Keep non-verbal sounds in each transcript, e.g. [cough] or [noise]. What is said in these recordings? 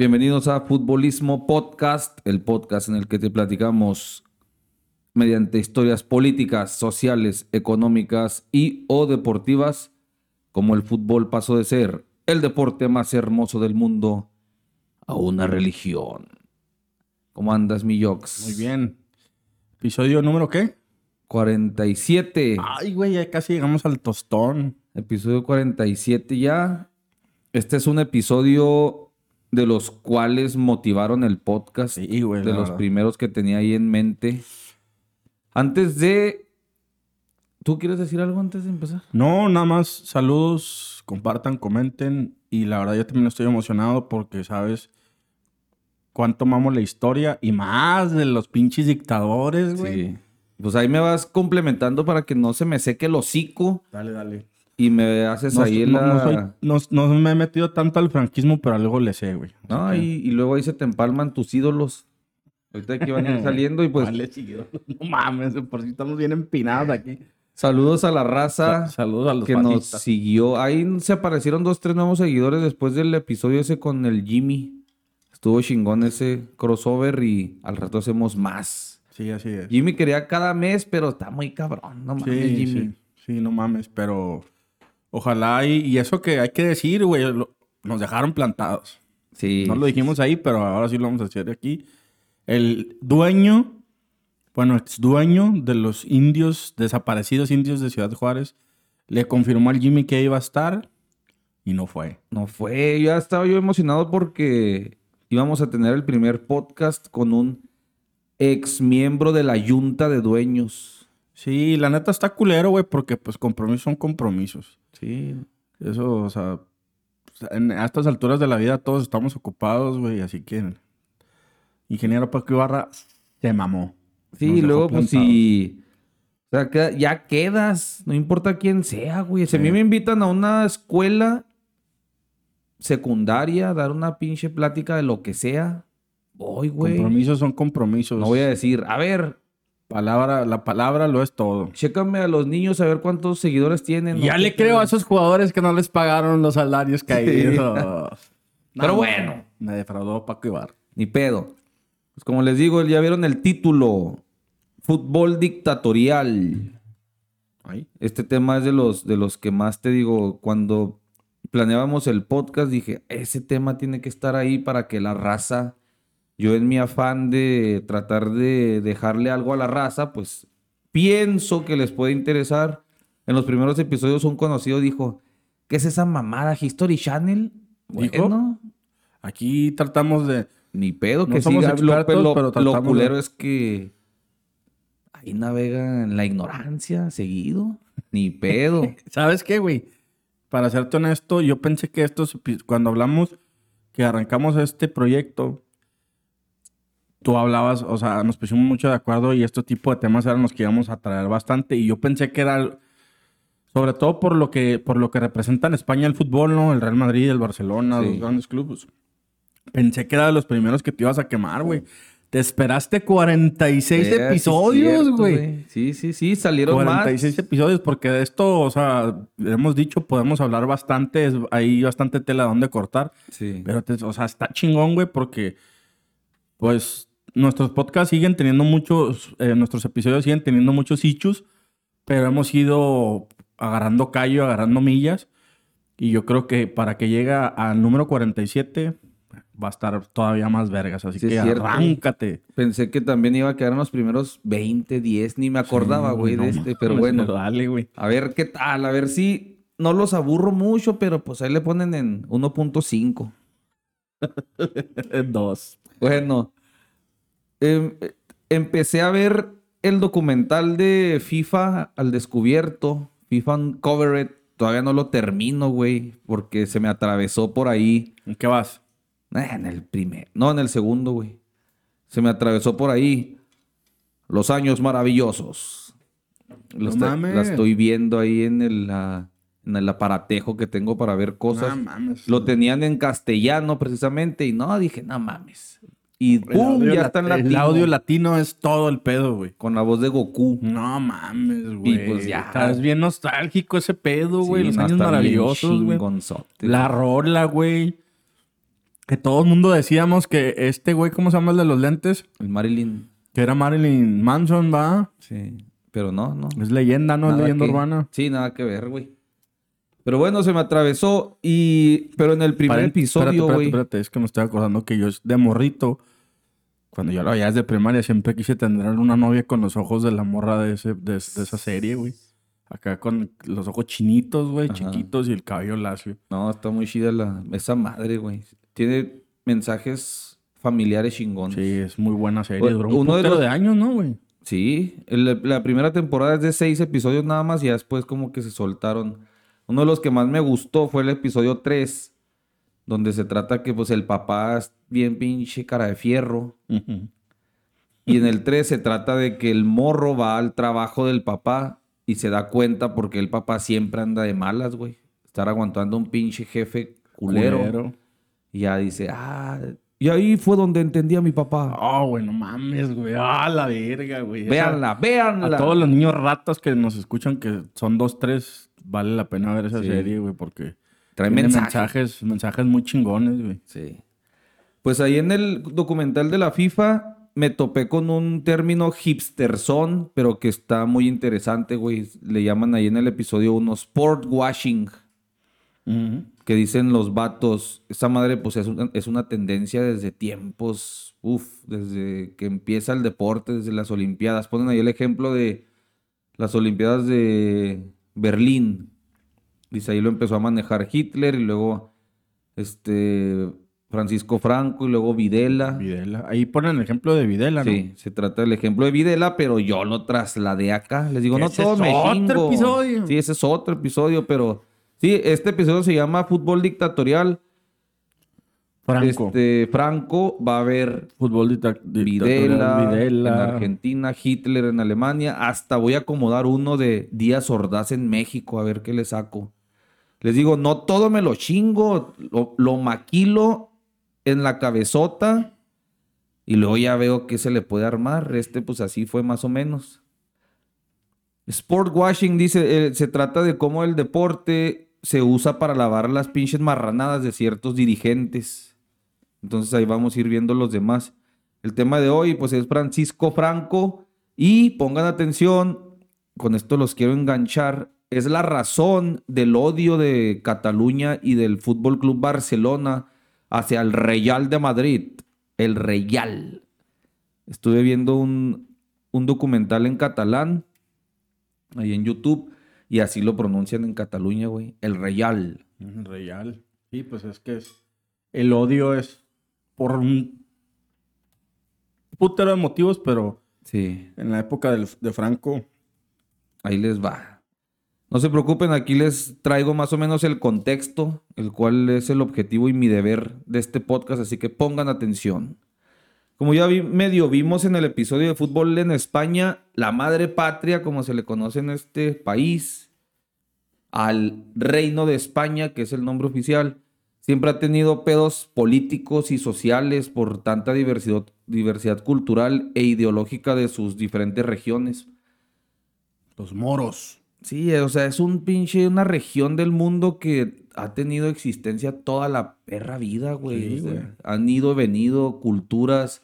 Bienvenidos a Futbolismo Podcast, el podcast en el que te platicamos mediante historias políticas, sociales, económicas y o deportivas, como el fútbol pasó de ser el deporte más hermoso del mundo a una religión. ¿Cómo andas, mi Jox? Muy bien. ¿Episodio número qué? 47. Ay, güey, ya casi llegamos al tostón. Episodio 47 ya. Este es un episodio de los cuales motivaron el podcast. Sí, güey, De los verdad. primeros que tenía ahí en mente. Antes de... ¿Tú quieres decir algo antes de empezar? No, nada más saludos, compartan, comenten. Y la verdad yo también estoy emocionado porque sabes cuánto amamos la historia y más de los pinches dictadores, güey. Sí. Pues ahí me vas complementando para que no se me seque el hocico Dale, dale. Y me haces No, ahí no- la... no soy- no- me he metido tanto al franquismo, pero algo le sé, güey. No, y, y luego ahí se te empalman tus ídolos. Ahorita aquí van a ir [laughs] saliendo y que- pues Vale. No mames, por si estamos bien empinados aquí. saludos a la raza. Sa- Saludos a los que nos siguió. Ahí se aparecieron dos, tres nuevos seguidores después del episodio ese con el Jimmy. Estuvo chingón ese crossover y al rato hacemos más. Sí, así es. Jimmy quería cada mes, pero está muy cabrón. No mames, Sí, Jimmy. sí, sí, no mames, pero ojalá y, y eso que hay que decir, güey, lo- nos dejaron plantados. Sí. No lo dijimos ahí, pero ahora sí lo vamos a hacer aquí. El dueño, bueno, ex dueño de los indios, desaparecidos indios de Ciudad Juárez, le confirmó al Jimmy que iba a estar y no fue. No fue. Ya estaba yo emocionado porque íbamos a tener el primer podcast con un ex miembro de la Junta de Dueños. Sí, la neta está culero, güey, porque pues compromisos son compromisos. Sí. Eso, o sea, en- a estas alturas de la vida todos estamos ocupados, güey, así que ingeniero Paco Ibarra se mamó. Sí, y luego, pues si. O sea, queda- ya quedas, no importa quién sea, güey. Si a mí me invitan a una escuela secundaria a dar una pinche plática de lo que sea, voy, güey. Compromisos son compromisos. No voy a decir, a ver, Palabra, la palabra lo es todo. chécame a los niños a ver cuántos seguidores tienen. Ya le creo a esos jugadores que no les pagaron los salarios caídos. [laughs] Pero No, bueno. Me defraudó Paco Ibarra. Ni pedo. Pues como les digo, ya vieron el título. Fútbol dictatorial. Este tema es de los, de los que más te digo, cuando planeábamos el podcast, dije, ese tema tiene que estar ahí para que la raza, yo en mi afán de tratar de dejarle algo a la raza, pues pienso que les puede interesar. En los primeros episodios un conocido dijo, ¿qué es esa mamada? ¿History Channel? ¿Dijo? Bueno, Aquí tratamos de. ni pedo No que somos siga. Lo- expertos, lo, pero lo tratamos de- culero es que ahí navega en la ignorancia seguido. Ni pedo. [laughs] ¿Sabes qué, güey? Para serte honesto, yo pensé que estos, cuando hablamos que arrancamos este proyecto, tú hablabas, o sea, nos pusimos mucho de acuerdo y este tipo de temas eran los que íbamos a traer bastante. Y yo pensé que era, sobre todo por lo que, por lo que representa en España el fútbol, ¿no? El Real Madrid, el Barcelona, Sí. los grandes clubes. Pensé que era de los primeros que te ibas a quemar, güey. Te esperaste 46 Eh, episodios, güey. Sí, sí, sí, salieron 46 más. episodios, porque de esto, o sea, hemos dicho, podemos hablar bastante, es- hay bastante tela donde cortar, Sí. pero, te- o sea, está chingón, güey, porque, pues, nuestros podcasts siguen teniendo muchos, eh, nuestros episodios siguen teniendo muchos hichos, pero hemos ido agarrando callo, agarrando millas, y yo creo que para que llegue al número 47 va a estar todavía más vergas, así Sí, que arráncate. Pensé que también iba a quedar en los primeros 20, 10, ni me acordaba, Sí, güey, no de este, pero bueno. Dale, güey. A ver qué tal, a ver si no los aburro mucho, pero pues ahí le ponen en 1.5. [laughs] Dos. Bueno, em, empecé a ver el documental de FIFA al descubierto, FIFA Uncovered. Todavía no lo termino, güey, porque se me atravesó por ahí. ¿En qué vas? Eh, en el primer, no, en el segundo, güey. Se me atravesó por ahí. Los años maravillosos. Lo No mames. la estoy viendo ahí en el, ah, en el aparatejo que tengo para ver cosas. No mames. Lo tenían en castellano precisamente y no, dije, no mames. Y El ¡pum! audio Ya está en El audio latino es todo el pedo, güey. Con la voz de Goku. No mames, güey. pues ya. Estás bien nostálgico ese pedo, güey. Sí, Los no, años maravillosos, güey. La rola, güey. Que todo el mundo decíamos que este güey, ¿cómo se llama el de los lentes? El Marilyn. Que era Marilyn Manson, va. Sí. Pero no, no. Es leyenda, ¿no? Es leyenda que- urbana. Sí, nada que ver, güey. Pero bueno, se me atravesó y... Pero en el primer episodio, espérate, güey... espérate, espérate, es que me estoy acordando que yo de morrito, cuando yo lo veía desde primaria, siempre quise tener una novia con los ojos de la morra de, ese, de, de esa serie, güey. Acá con los ojos chinitos, güey, chiquitos y el cabello lacio. No, está muy chida la... esa madre, güey. Tiene mensajes familiares chingones. Sí, es muy buena serie. Duró un uno de los- de años, ¿no, güey? Sí, el- la primera temporada es de seis episodios nada más y después como que se soltaron. Uno de los que más me gustó fue el episodio 3, donde se trata que pues el papá es bien pinche cara de fierro. Y en el 3 se trata de que el morro va al trabajo del papá y se da cuenta porque el papá siempre anda de malas, güey. Estar aguantando un pinche jefe culero. Culero. Y ya dice, ah, y ahí fue donde entendí a mi papá. Oh, güey, no mames, güey. Ah, la verga, güey. Véanla, véanla. A todos los niños ratas que nos escuchan, que son dos, tres, vale la pena ver esa Sí. serie, güey, porque Trae mensaje. mensajes, mensajes muy chingones, güey. Sí. Pues ahí en el documental de la FIFA me topé con un término hipsterzón, pero que está muy interesante, güey. Le llaman ahí en el episodio 1 sport washing, que dicen los vatos. Esa madre, pues es una, es una tendencia desde tiempos, uff, desde que empieza el deporte, desde las Olimpiadas. Ponen ahí el ejemplo de las Olimpiadas de Berlín. Dice, ahí lo empezó a manejar Hitler y luego este Francisco Franco y luego Videla. Videla. Ahí ponen el ejemplo de Videla, ¿no? Sí, se trata del ejemplo de Videla, pero yo lo trasladé acá. Les digo, no Ese todos es me otro episodio. Sí, ese es otro episodio, pero sí, este episodio se llama Fútbol Dictatorial. Franco. Este, Franco va a ver Fútbol dicta- Videla, dictatorial, Videla. en Argentina, Hitler en Alemania. Hasta voy a acomodar uno de Díaz Ordaz en México, a ver qué le saco. Les digo, no todo me lo chingo, lo, lo maquilo en la cabezota y luego ya veo qué se le puede armar. Este, pues así fue más o menos. Sport washing dice, eh, se trata de cómo el deporte se usa para lavar las pinches marranadas de ciertos dirigentes. Entonces ahí vamos a ir viendo los demás. El tema de hoy, pues es Francisco Franco. Y pongan atención, con esto los quiero enganchar. Es la razón del odio de Cataluña y del Fútbol Club Barcelona hacia el Real de Madrid. El Real. Estuve viendo un, un documental en catalán, ahí en YouTube, y así lo pronuncian en Cataluña, güey. El Real. Mm, Real. Sí, pues es que es... El odio es por un putero de motivos, pero Sí. en la época de Franco... Ahí les va. No se preocupen, aquí les traigo más o menos el contexto, el cual es el objetivo y mi deber de este podcast, así que pongan atención. Como ya vi- medio vimos en el episodio de fútbol en España, la madre patria, como se le conoce en este país, al reino de España, que es el nombre oficial, siempre ha tenido pedos políticos y sociales por tanta diversidad, diversidad cultural e ideológica de sus diferentes regiones. Los moros. Sí, o sea, es un pinche, una región del mundo que ha tenido existencia toda la perra vida, güey. Sí, O sea, güey. han ido, venido, culturas.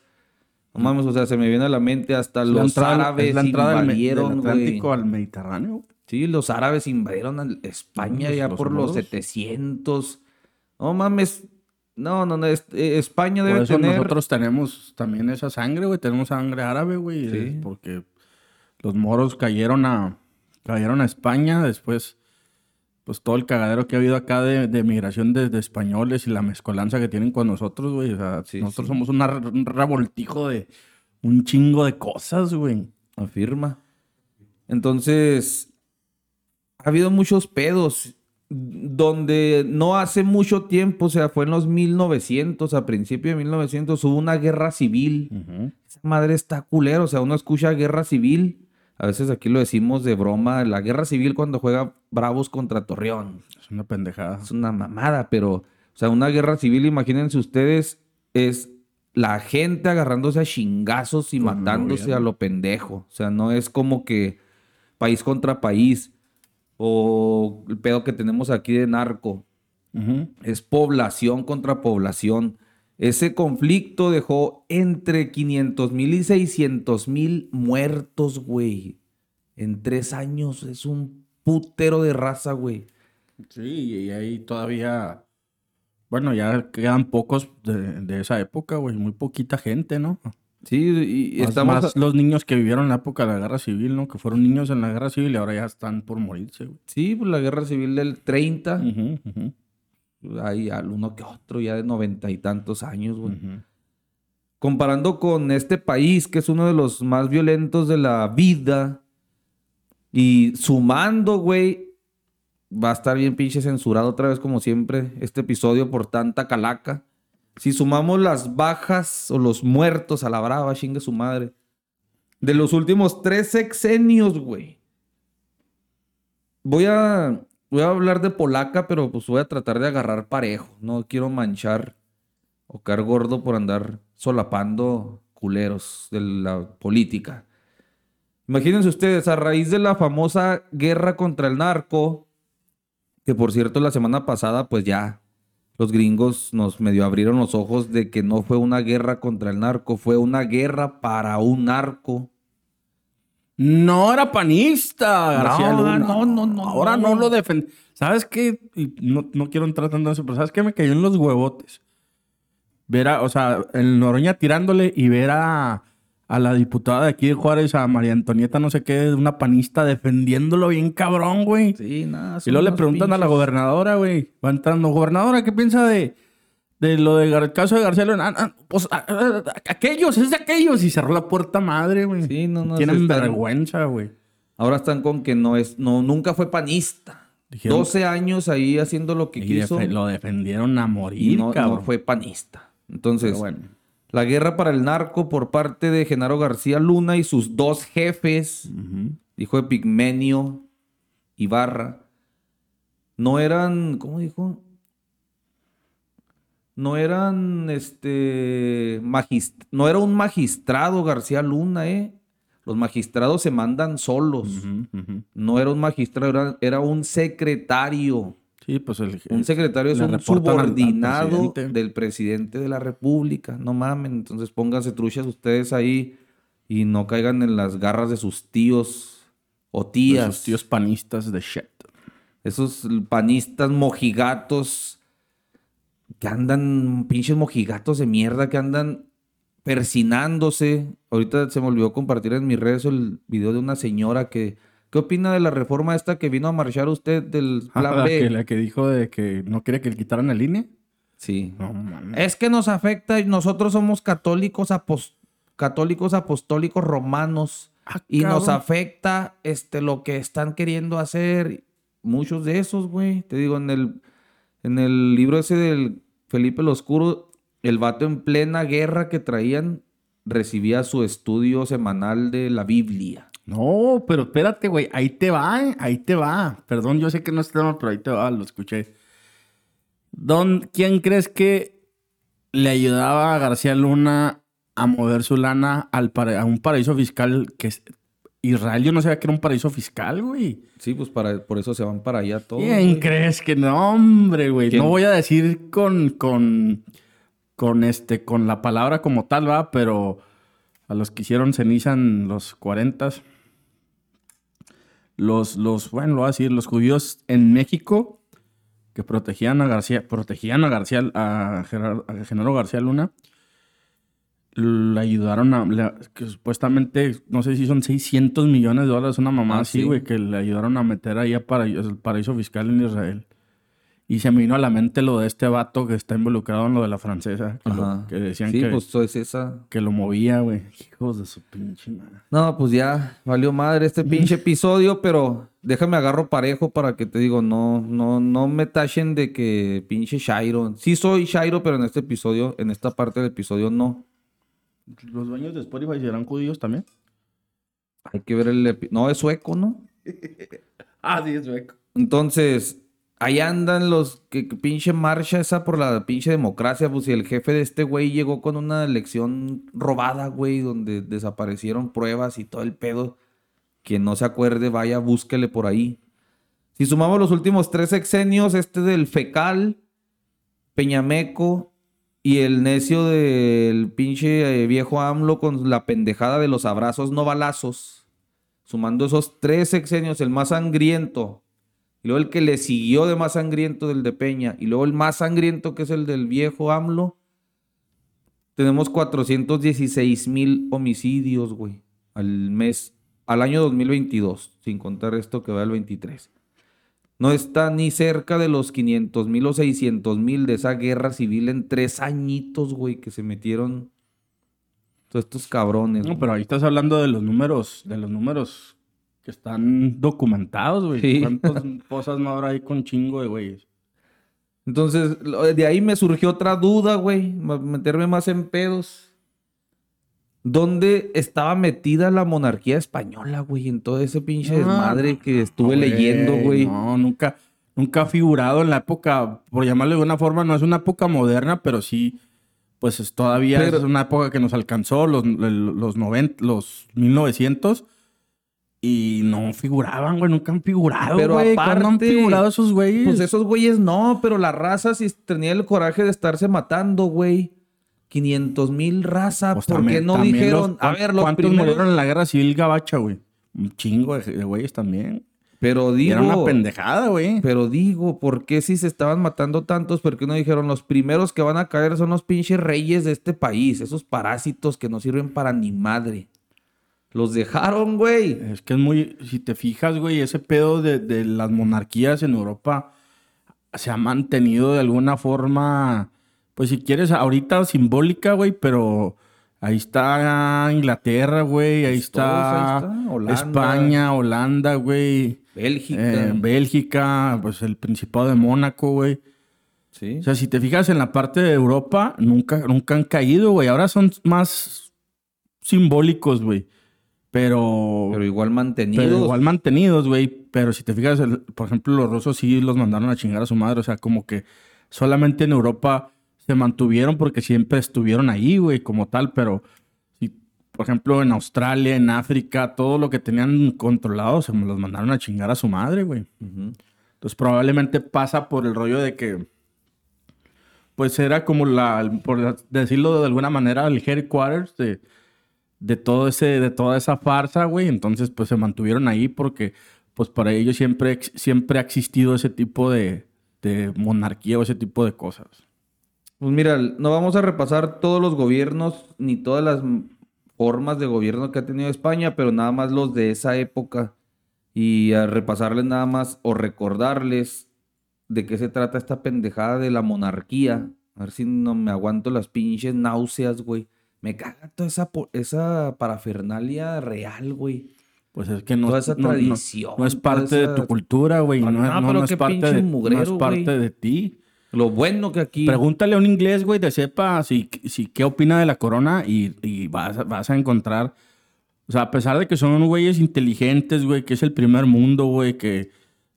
No mames, o sea, se me viene a la mente hasta la los árabes es la entrada del, me- del invadieron, güey. Atlántico al Mediterráneo. Sí, los árabes invadieron a España Los- ya los por los moros. 700. No mames. No, no, no. es- eh, España Por debe eso tener. nosotros tenemos también esa sangre, güey. Tenemos sangre árabe, güey. Sí. Porque los moros cayeron a, cayeron a España. Después, pues todo el cagadero que ha habido acá de, de migración de, de españoles y la mezcolanza que tienen con nosotros, güey. O sea, Sí, nosotros sí. somos una un revoltijo de un chingo de cosas, güey. Afirma. Entonces, ha habido muchos pedos donde no hace mucho tiempo, o sea, fue en los 1900, a principios de 1900, hubo una guerra civil. Esa madre está culero, o sea, uno escucha guerra civil. A veces aquí lo decimos de broma, la guerra civil cuando juega Bravos contra Torreón. Es una pendejada. Es una mamada, pero, o sea, una guerra civil, imagínense ustedes, es la gente agarrándose a chingazos y matándose a lo pendejo. O sea, no es como que país contra país o el pedo que tenemos aquí de narco. Es población contra población. Ese conflicto dejó entre 500 mil y 600 mil muertos, güey. En tres años es un putero de raza, güey. Sí, y ahí todavía. Bueno, ya quedan pocos de, de esa época, güey. Muy poquita gente, ¿no? Sí, y, Más- estamos... más los niños que vivieron en la época de la guerra civil, ¿no? Que fueron niños en la guerra civil y ahora ya están por morirse, güey. Sí, pues la guerra civil del 30. Ujú, ujú, Hay al uno que otro ya de noventa y tantos años, güey. Comparando con este país, que es uno de los más violentos de la vida, y sumando, güey, va a estar bien pinche censurado otra vez, como siempre, este episodio por tanta calaca. Si sumamos las bajas o los muertos a la brava, chingue su madre, de los últimos tres sexenios, güey. Voy a, voy a hablar de polaca, pero pues voy a tratar de agarrar parejo. No quiero manchar o caer gordo por andar solapando culeros de la política. Imagínense ustedes, a raíz de la famosa guerra contra el narco, que por cierto la semana pasada pues ya los gringos nos medio abrieron los ojos de que no fue una guerra contra el narco, fue una guerra para un narco. No era panista, García No, Luna. no, no, no, Ahora no. no, lo defiende. ¿Sabes qué? No, no quiero entrar tanto en eso, pero ¿sabes qué? Me cayó en los huevotes. Ver a, o sea, el Noroña tirándole y ver a, a la diputada de aquí de Juárez, a María Antonieta, no sé qué, una panista defendiéndolo bien cabrón, güey. Sí, nada. Y luego le preguntan a la gobernadora, güey. Va entrando, gobernadora, ¿qué piensa de, de lo del caso de García Luna? Ah, ah, pues a- a- a- aquellos, es de aquellos. Y cerró la puerta madre, güey. Sí, no, no, Tienen están- vergüenza, güey. Ahora están con que no es, no, nunca fue panista. Dijeron- 12 años ahí haciendo lo que Y quiso lo defendieron a morir, y no, fue panista. Entonces, bueno. la guerra para el narco por parte de Genaro García Luna y sus dos jefes, dijo Epigmenio Ibarra, no eran, ¿cómo dijo? No eran, este, no era un magistrado García Luna, ¿eh? Los magistrados se mandan solos. No era un magistrado, era, era un secretario. Sí, pues el... Un secretario es un reportan al- al subordinado presidente. del presidente de la República. No mamen. Entonces pónganse truchas ustedes ahí y no caigan en las garras de sus tíos o de tías. sus tíos panistas de shit. Esos panistas mojigatos que andan, pinches mojigatos de mierda que andan persinándose. Ahorita se me olvidó compartir en mis redes el video de una señora que... ¿Qué opina de la reforma esta que vino a marchar usted del Ah, plan la, B? que, la que dijo de que no quiere que le quitaran el INE. Sí. No. Es que nos afecta, y nosotros somos católicos, apos- católicos apostólicos romanos Ah, y nos afecta este, lo que están queriendo hacer. Muchos de esos, güey. Te digo, en el, en el libro ese del Felipe el Oscuro, el vato en plena guerra que traían recibía su estudio semanal de la Biblia. No, pero espérate, güey. Ahí te va, ¿eh? ahí te va. Perdón, yo sé que no es tema, pero ahí te va, lo escuché. Don, ¿Quién crees que le ayudaba a García Luna a mover su lana al a un paraíso fiscal que Israel? Yo no sabía que era un paraíso fiscal, güey. Sí, pues para, por eso se van para allá todos. ¿Quién güey. crees que no, hombre, güey? ¿Quién? No voy a decir con, con, con, este, con la palabra como tal, va, pero a los que hicieron ceniza en los 40 los, los, bueno, lo voy a decir, los judíos en México que protegían a García, protegían a García, a, Gerardo- a Genaro García Luna, le ayudaron a, que supuestamente, no sé si son 600 millones de dólares, una mamá Ah, así, sí. güey, que le ayudaron a meter ahí a para, el paraíso fiscal en Israel. Y se me vino a la mente lo de este vato que está involucrado en lo de la francesa, que, lo- Ajá. que decían Sí, que, pues es esa. que lo movía, güey. Hijos de su pinche madre. No, pues ya valió madre este pinche episodio, pero déjame agarro parejo para que te digo, no, no, no me tachen de que pinche Shairo. Sí soy Shairo, pero en este episodio, en esta parte del episodio no. ¿Los dueños de Spotify serán judíos también? Hay que ver el epi- No, es sueco, ¿no? [laughs] Ah, sí, es sueco. Entonces, ahí andan los que, que pinche marcha esa por la pinche democracia, pues si el jefe de este güey llegó con una elección robada, güey, donde desaparecieron pruebas y todo el pedo. Quien no se acuerde, vaya, búsquele por ahí. Si sumamos los últimos tres sexenios, este del Fecal, Peñameco Y el necio del pinche eh, viejo AMLO con la pendejada de los abrazos no balazos. Sumando esos tres sexenios, el más sangriento. Y luego el que le siguió de más sangriento del de Peña. Y luego el más sangriento que es el del viejo AMLO. Tenemos 416 mil homicidios, güey. Al mes, al año 2022. Sin contar esto que va al 23 no está ni cerca de los 500 mil o 600 mil de esa guerra civil en tres añitos, güey, que se metieron todos estos cabrones. No, pero ahí estás hablando de los números, de los números que están documentados, güey. Sí. ¿Cuántas [laughs] cosas no habrá ahí con chingo de güeyes? Entonces, de ahí me surgió otra duda, güey, meterme más en pedos. ¿Dónde estaba metida la monarquía española, güey? En todo ese pinche desmadre que estuve leyendo, güey. No, nunca, nunca ha figurado en la época, por llamarle de una forma, no es una época moderna, pero sí, pues es, todavía es una época que nos alcanzó, los, los, 90, los 1900. Y no figuraban, güey, nunca han figurado, pero güey. Aparte, no han figurado esos güeyes? Pues esos güeyes no, pero la raza sí tenía el coraje de estarse matando, güey. 500 mil raza. Pues ¿Por qué no dijeron? a ver, los ¿Cuántos murieron en la guerra civil gabacha, güey? Un chingo de güeyes también. Pero digo. Era una pendejada, güey. Pero digo, ¿por qué si se estaban matando tantos? ¿Por qué no dijeron los primeros que van a caer son los pinches reyes de este país? Esos parásitos que no sirven para ni madre. Los dejaron, güey. Es que es muy. Si te fijas, güey, ese pedo de, de las monarquías en Europa se ha mantenido de alguna forma pues si quieres, ahorita simbólica, güey, pero ahí está Inglaterra, güey, ahí, está, España, Holanda, güey. Bélgica. Eh, Bélgica, pues el Principado de Mónaco, güey. Sí. O sea, si te fijas en la parte de Europa, nunca, nunca han caído, güey. Ahora son más simbólicos, güey. Pero. Pero igual mantenidos. Pero igual mantenidos, güey. Pero si te fijas, por ejemplo, los rusos sí los mandaron a chingar a su madre. O sea, como que solamente en Europa se mantuvieron porque siempre estuvieron ahí, güey, como tal, pero si, por ejemplo, en Australia, en África, todo lo que tenían controlado se los mandaron a chingar a su madre, güey. Entonces probablemente pasa por el rollo de que, pues era como la, por decirlo de alguna manera, el headquarters de, de todo ese, de toda esa farsa, güey. Entonces, pues se mantuvieron ahí porque, pues para ellos siempre, siempre ha existido ese tipo de, de monarquía o ese tipo de cosas. Pues mira, no vamos a repasar todos los gobiernos ni todas las formas de gobierno que ha tenido España, pero nada más los de esa época y a repasarles nada más o recordarles de qué se trata esta pendejada de la monarquía. A ver si no me aguanto las pinches náuseas, güey. Me caga toda esa, esa parafernalia real, güey. Pues es que no, toda esa tradición, no, es parte de tu cultura, güey. No, es, parte de, no es parte de ti. Lo bueno que aquí. Pregúntale a un inglés, güey, de sepa si, si qué opina de la corona y, vas, vas, a encontrar. O sea, a pesar de que son güeyes inteligentes, güey, que es el primer mundo, güey, que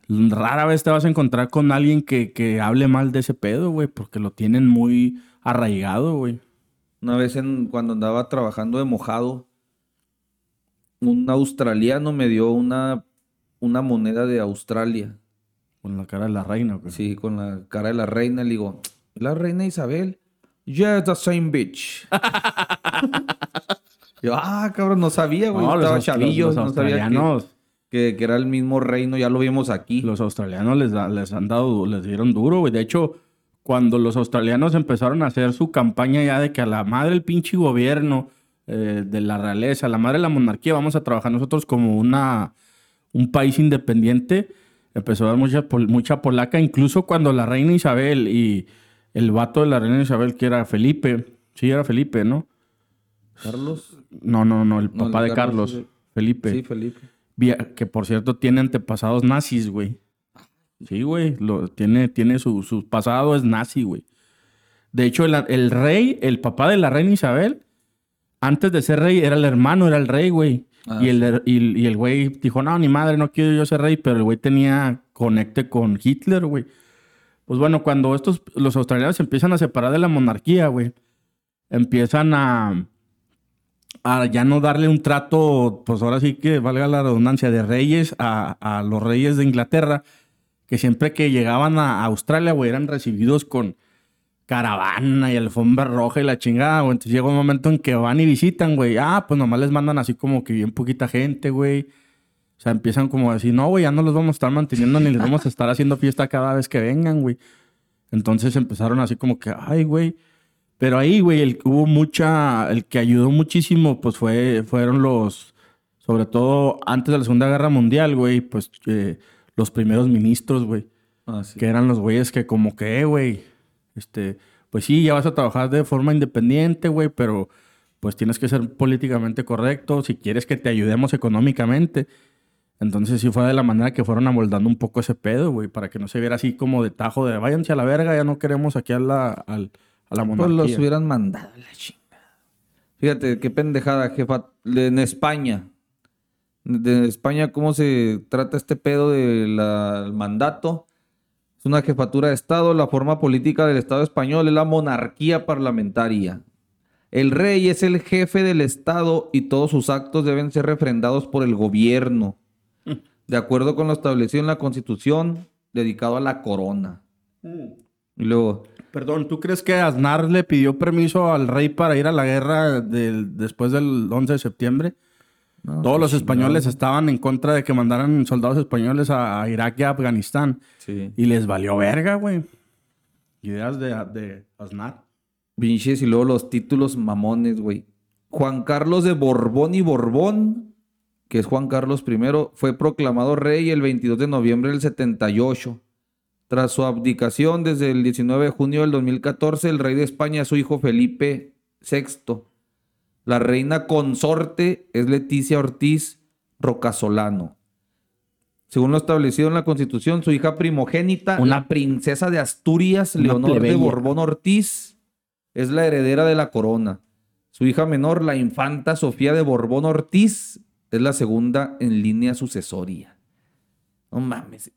rara vez te vas a encontrar con alguien que, que hable mal de ese pedo, güey, porque lo tienen muy arraigado, güey. Una vez en, cuando andaba trabajando de mojado, un australiano me dio una, una moneda de Australia. Con la cara de la reina, güey. Sí, con la cara de la reina. Le digo, ¿la reina Isabel? Yeah, the same bitch. [laughs] Yo, ah, cabrón, no sabía, güey. Estaba chavillo, no sabía que, que, era el mismo reino, ya lo vimos aquí. Los australianos les, les han dado, les dieron duro, güey. De hecho, cuando los australianos empezaron a hacer su campaña ya de que a la madre el pinche gobierno eh, de la realeza, a la madre de la monarquía, vamos a trabajar nosotros como una, un país independiente empezó a dar mucha, mucha polaca, incluso cuando la reina Isabel y el vato de la reina Isabel, que era Felipe, sí, era Felipe, ¿no? ¿Carlos? No, no, no, el papá de Carlos, Felipe. Sí, Felipe. Que por cierto tiene antepasados nazis, güey. Sí, güey, tiene, tiene su, su, pasado es nazi, güey. De hecho, el, el, rey, el papá de la reina Isabel, antes de ser rey, era el hermano, era el rey, güey. Ah, y, el, y, el güey dijo, no, ni madre, no quiero yo ser rey, pero el güey tenía conecte con Hitler, güey. Pues bueno, cuando estos, los australianos se empiezan a separar de la monarquía, güey, empiezan a, a ya no darle un trato, pues ahora sí que valga la redundancia, de reyes a, a los reyes de Inglaterra, que siempre que llegaban a Australia, güey, eran recibidos con caravana y alfombra roja y la chingada, güey. Entonces llega un momento en que van y visitan, güey. Ah, pues nomás les mandan así como que bien poquita gente, güey. O sea, empiezan como a decir, no, güey, ya no los vamos a estar manteniendo ni les vamos a estar haciendo fiesta cada vez que vengan, güey. Entonces empezaron así como que, ay, güey. Pero ahí, güey, el que hubo mucha, el que ayudó muchísimo, pues fue, fueron los, sobre todo antes de la Segunda Guerra Mundial, güey, pues eh, los primeros ministros, güey. Ah, sí. Que eran los güeyes que como que, güey, este, pues sí, ya vas a trabajar de forma independiente, güey, pero pues tienes que ser políticamente correcto si quieres que te ayudemos económicamente. Entonces sí fue de la manera que fueron amoldando un poco ese pedo, güey, para que no se viera así como de tajo de váyanse a la verga, ya no queremos aquí a la, al- a la Pues monarquía. los hubieran mandado a la chingada. Fíjate, qué pendejada, jefa. En España. De España, ¿cómo se trata este pedo del mandato? Es una jefatura de Estado. La forma política del Estado español es la monarquía parlamentaria. El rey es el jefe del Estado y todos sus actos deben ser refrendados por el gobierno, de acuerdo con lo establecido en la Constitución, dedicado a la corona. Y luego, Perdón, ¿tú crees que Aznar le pidió permiso al rey para ir a la guerra después del 11 de septiembre? No, Todos los españoles estaban en contra de que mandaran soldados españoles a, a Irak y a Afganistán. Sí. Y les valió verga, güey. Ideas de, de Aznar. Pinches y luego los títulos mamones, güey. Juan Carlos de Borbón y Borbón, que es Juan Carlos I, fue proclamado rey el 22 de noviembre del 78. Tras su abdicación desde el 19 de junio del 2014, el rey de España es su hijo Felipe VI. La reina consorte es Leticia Ortiz Rocasolano. Según lo establecido en la Constitución, su hija primogénita, Una- la princesa de Asturias, Leonor de. Borbón Ortiz, es la heredera de la corona. Su hija menor, la infanta Sofía de Borbón Ortiz, es la segunda en línea sucesoria. No mames.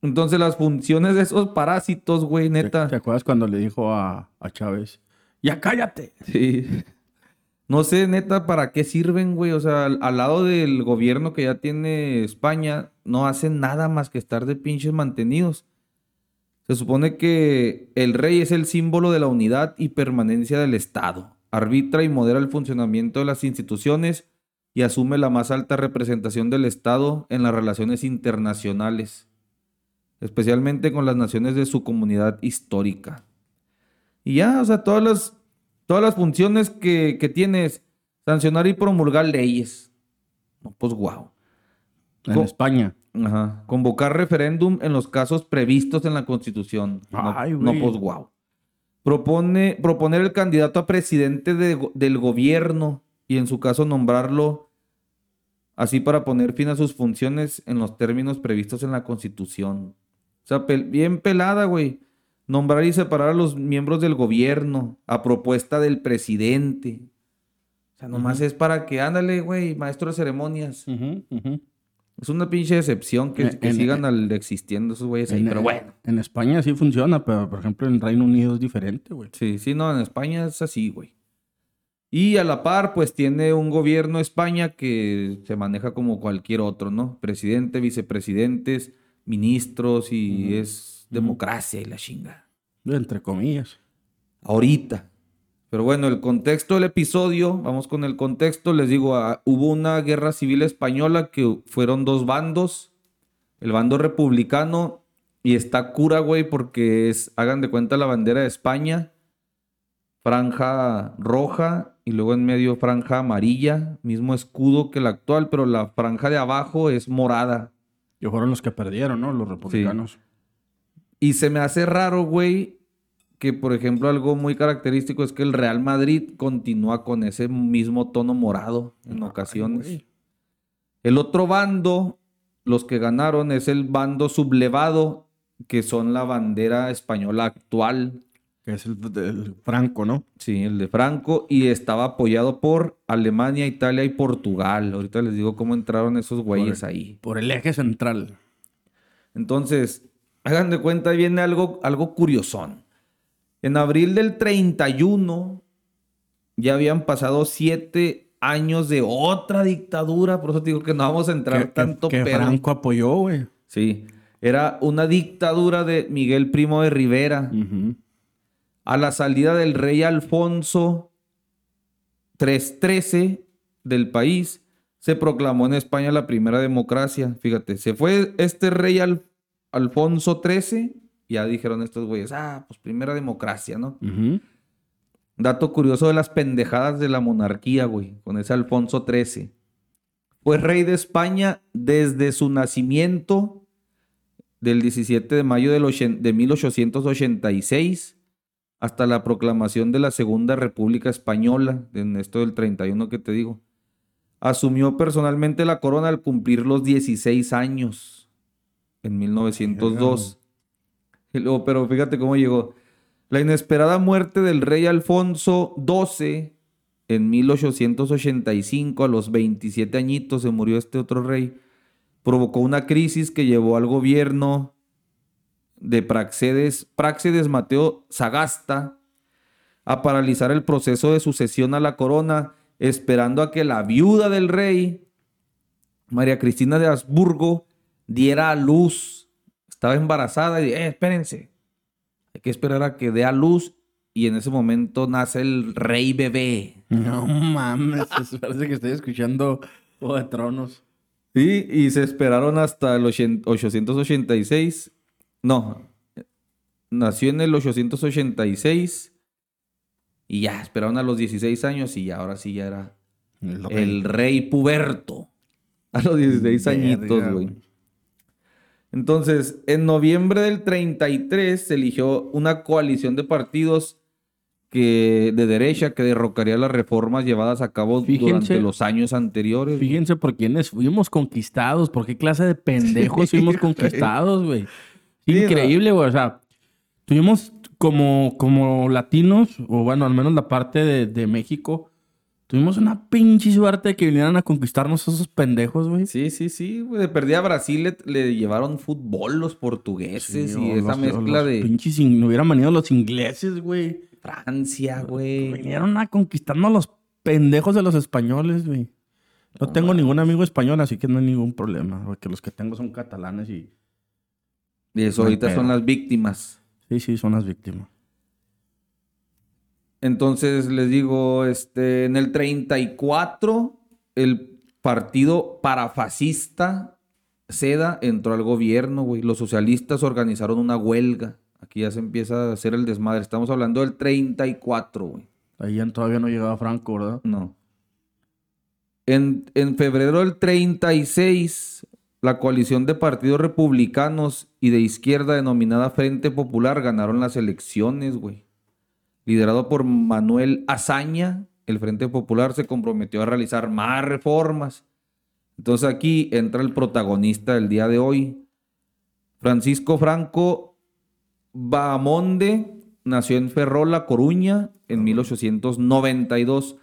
Entonces las funciones de esos parásitos, güey, ¿Te, neta. te acuerdas cuando le dijo a, a Chávez? ¡Ya cállate! Sí. No sé, neta, para qué sirven, güey. O sea, al, lado del gobierno que ya tiene España, no hacen nada más que estar de pinches mantenidos. Se supone que el rey es el símbolo de la unidad y permanencia del Estado. Arbitra y modera el funcionamiento de las instituciones y asume la más alta representación del Estado en las relaciones internacionales, especialmente con las naciones de su comunidad histórica. Y ya, o sea, todas las, todas las funciones que, que tienes, sancionar y promulgar leyes. No, pues guau. En Co- España. Ajá. Convocar referéndum en los casos previstos en la Constitución. No, Ay, no, pues guau. Propone, proponer el candidato a presidente de del gobierno y en su caso nombrarlo así para poner fin a sus funciones en los términos previstos en la Constitución. O sea, pel- bien pelada, güey. Nombrar y separar a los miembros del gobierno a propuesta del presidente. O sea, nomás es para que, ándale, güey, maestro de ceremonias. Es una pinche decepción que, En- que en- sigan al existiendo esos güeyes ahí. En, Pero bueno. En España sí funciona, pero por ejemplo en Reino Unido es diferente, güey. Sí, sí, no, en España es así, güey. Y a la par, pues tiene un gobierno España que se maneja como cualquier otro, ¿no? Presidente, vicepresidentes, ministros y es democracia y la chinga. Entre comillas. Ahorita. Pero bueno, el contexto del episodio, vamos con el contexto, les digo, ah, hubo una guerra civil española que fueron dos bandos, el bando republicano y está cura, güey, porque es, hagan de cuenta la bandera de España, franja roja y luego en medio franja amarilla, mismo escudo que la actual, pero la franja de abajo es morada. Y fueron los que perdieron, ¿no? Los republicanos. Y se me hace raro, güey, que por ejemplo algo muy característico es que el Real Madrid continúa con ese mismo tono morado en ocasiones. güey. El otro bando, los que ganaron, es el bando sublevado, que son la bandera española actual, Que es el, del Franco, ¿no? sí, el de Franco, y estaba apoyado por Alemania, Italia y Portugal. Ahorita les digo cómo entraron esos güeyes el- ahí. Por el eje central. Entonces, hagan de cuenta, ahí viene algo, algo curiosón. En abril del 31 ya habían pasado siete años de otra dictadura, por eso te digo que no vamos a entrar Que, tanto que. Franco apoyó, güey. Sí, era una dictadura de Miguel Primo de Rivera. A la salida del rey Alfonso 313 del país, se proclamó en España la primera democracia. Fíjate, se fue este rey Al- Alfonso XIII, ya dijeron estos güeyes, ah, pues primera democracia, ¿no? Dato curioso de las pendejadas de la monarquía, güey, con ese Alfonso XIII. Fue rey de España desde su nacimiento del 17 de mayo de 1886 hasta la proclamación de la Segunda República Española, en esto del 31 que te digo. Asumió personalmente la corona al cumplir los 16 años, en 1902. Y luego, pero fíjate cómo llegó. La inesperada muerte del rey Alfonso XII en 1885, a los 27 añitos se murió este otro rey, provocó una crisis que llevó al gobierno de Praxedes, Praxedes Mateo Sagasta a paralizar el proceso de sucesión a la corona, esperando a que la viuda del rey, María Cristina de Habsburgo, diera a luz. Estaba embarazada y, eh, espérense, hay que esperar a que dé a luz y en ese momento nace el rey bebé. No mames, [laughs] parece que estoy escuchando Juego de Tronos. Sí, y se esperaron hasta el ochen- 886. No, nació en el 886 y ya, esperaron a los 16 años y ya, ahora sí ya era El el rey puberto. A los 16 añitos, güey. Entonces, en noviembre del 33 se eligió una coalición de partidos que, de derecha que derrocaría las reformas llevadas a cabo Fíjense- durante los años anteriores. Fíjense por quiénes fuimos conquistados, por qué clase de pendejos fuimos conquistados, güey. Increíble, güey. O sea, tuvimos como, como latinos, o bueno, al menos la parte de, de México, tuvimos una pinche suerte de que vinieran a conquistarnos esos pendejos, güey. Sí, sí, sí, güey. De perdida a Brasil le, le llevaron fútbol los portugueses Sí, y esa mezcla los de Pinches, in- no hubieran venido los ingleses, güey. Francia, güey. Vinieron a conquistarnos a los pendejos de los españoles, güey. No tengo ningún amigo español, así que no hay ningún problema. Porque los que tengo son catalanes y... Y eso No ahorita son las víctimas. Sí, sí, son las víctimas. Entonces les digo, este, en el 34, el partido parafascista SEDA entró al gobierno, güey. Los socialistas organizaron una huelga. Aquí ya se empieza a hacer el desmadre. Estamos hablando del 34, güey. Ahí todavía no llegaba Franco, ¿verdad? No. En, en febrero del 36, la coalición de partidos republicanos y de izquierda denominada Frente Popular ganaron las elecciones, güey. Liderado por Manuel Azaña, el Frente Popular se comprometió a realizar más reformas. Entonces aquí entra el protagonista del día de hoy. Francisco Franco Bahamonde nació en Ferrol, Coruña, en 1892.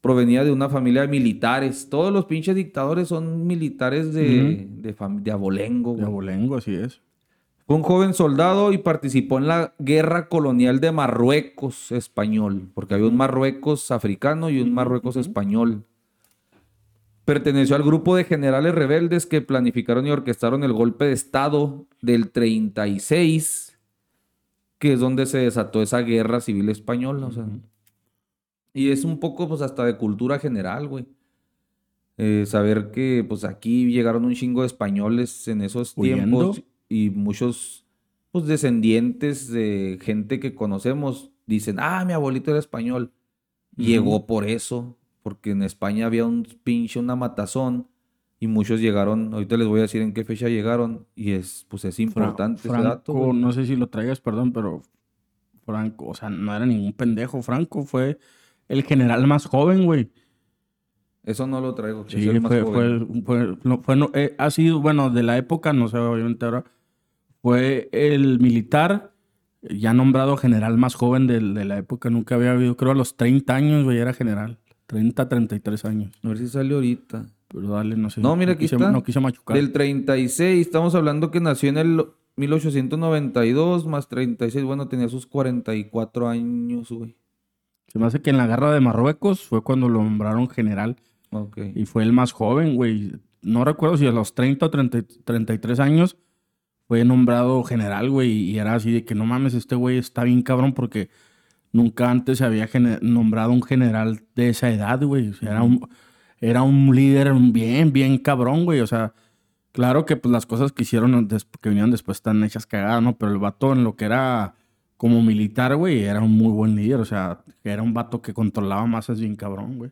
Provenía de una familia de militares. Todos los pinches dictadores son militares de, de, abolengo. De abolengo, así es. Fue un joven soldado y participó en la guerra colonial de Marruecos español, porque había un Marruecos africano y un Marruecos español. Perteneció al grupo de generales rebeldes que planificaron y orquestaron el golpe de Estado del 36, que es donde se desató esa guerra civil española. o sea. Y es un poco, pues, hasta de cultura general, güey. Eh, saber que, pues, aquí llegaron un chingo de españoles en esos Huyendo. tiempos y muchos, pues, descendientes de gente que conocemos dicen, ah, mi abuelito era español. Llegó por eso, porque en España había un pinche, una matazón y muchos llegaron, ahorita les voy a decir en qué fecha llegaron y es, pues, es Fra- importante ese dato. güey. no sé si lo traigas, perdón, pero Franco, o sea, no era ningún pendejo. Franco fue el general más joven, güey. Eso no lo traigo. Sí, fue, fue, fue- no, fue- no, eh, ha sido, bueno, de la época, no sé, obviamente ahora, fue el militar ya nombrado general más joven de, la época. Nunca había habido, creo a los 30 años, güey, era general. 30, 33 años. A ver si sale ahorita. Pero dale, no sé. No, mira, aquí quise- está. No quise machucar. Del 36, estamos hablando que nació en el 1892 más 36, bueno, tenía sus 44 años, güey. Se me hace que en la guerra de Marruecos fue cuando lo nombraron general. Ok. Y fue el más joven, güey. No recuerdo si a los 30 o 30 33 años fue nombrado general, güey. Y era así de que no mames, este güey está bien cabrón porque nunca antes se había nombrado un general de esa edad, güey. O sea, era un, líder bien, bien cabrón, güey. O sea, claro que pues, las cosas que hicieron, que vinieron después están hechas cagadas, ¿no? Pero el vato en lo que era como militar, güey, era un muy buen líder. O sea, era un vato que controlaba masas bien cabrón, güey.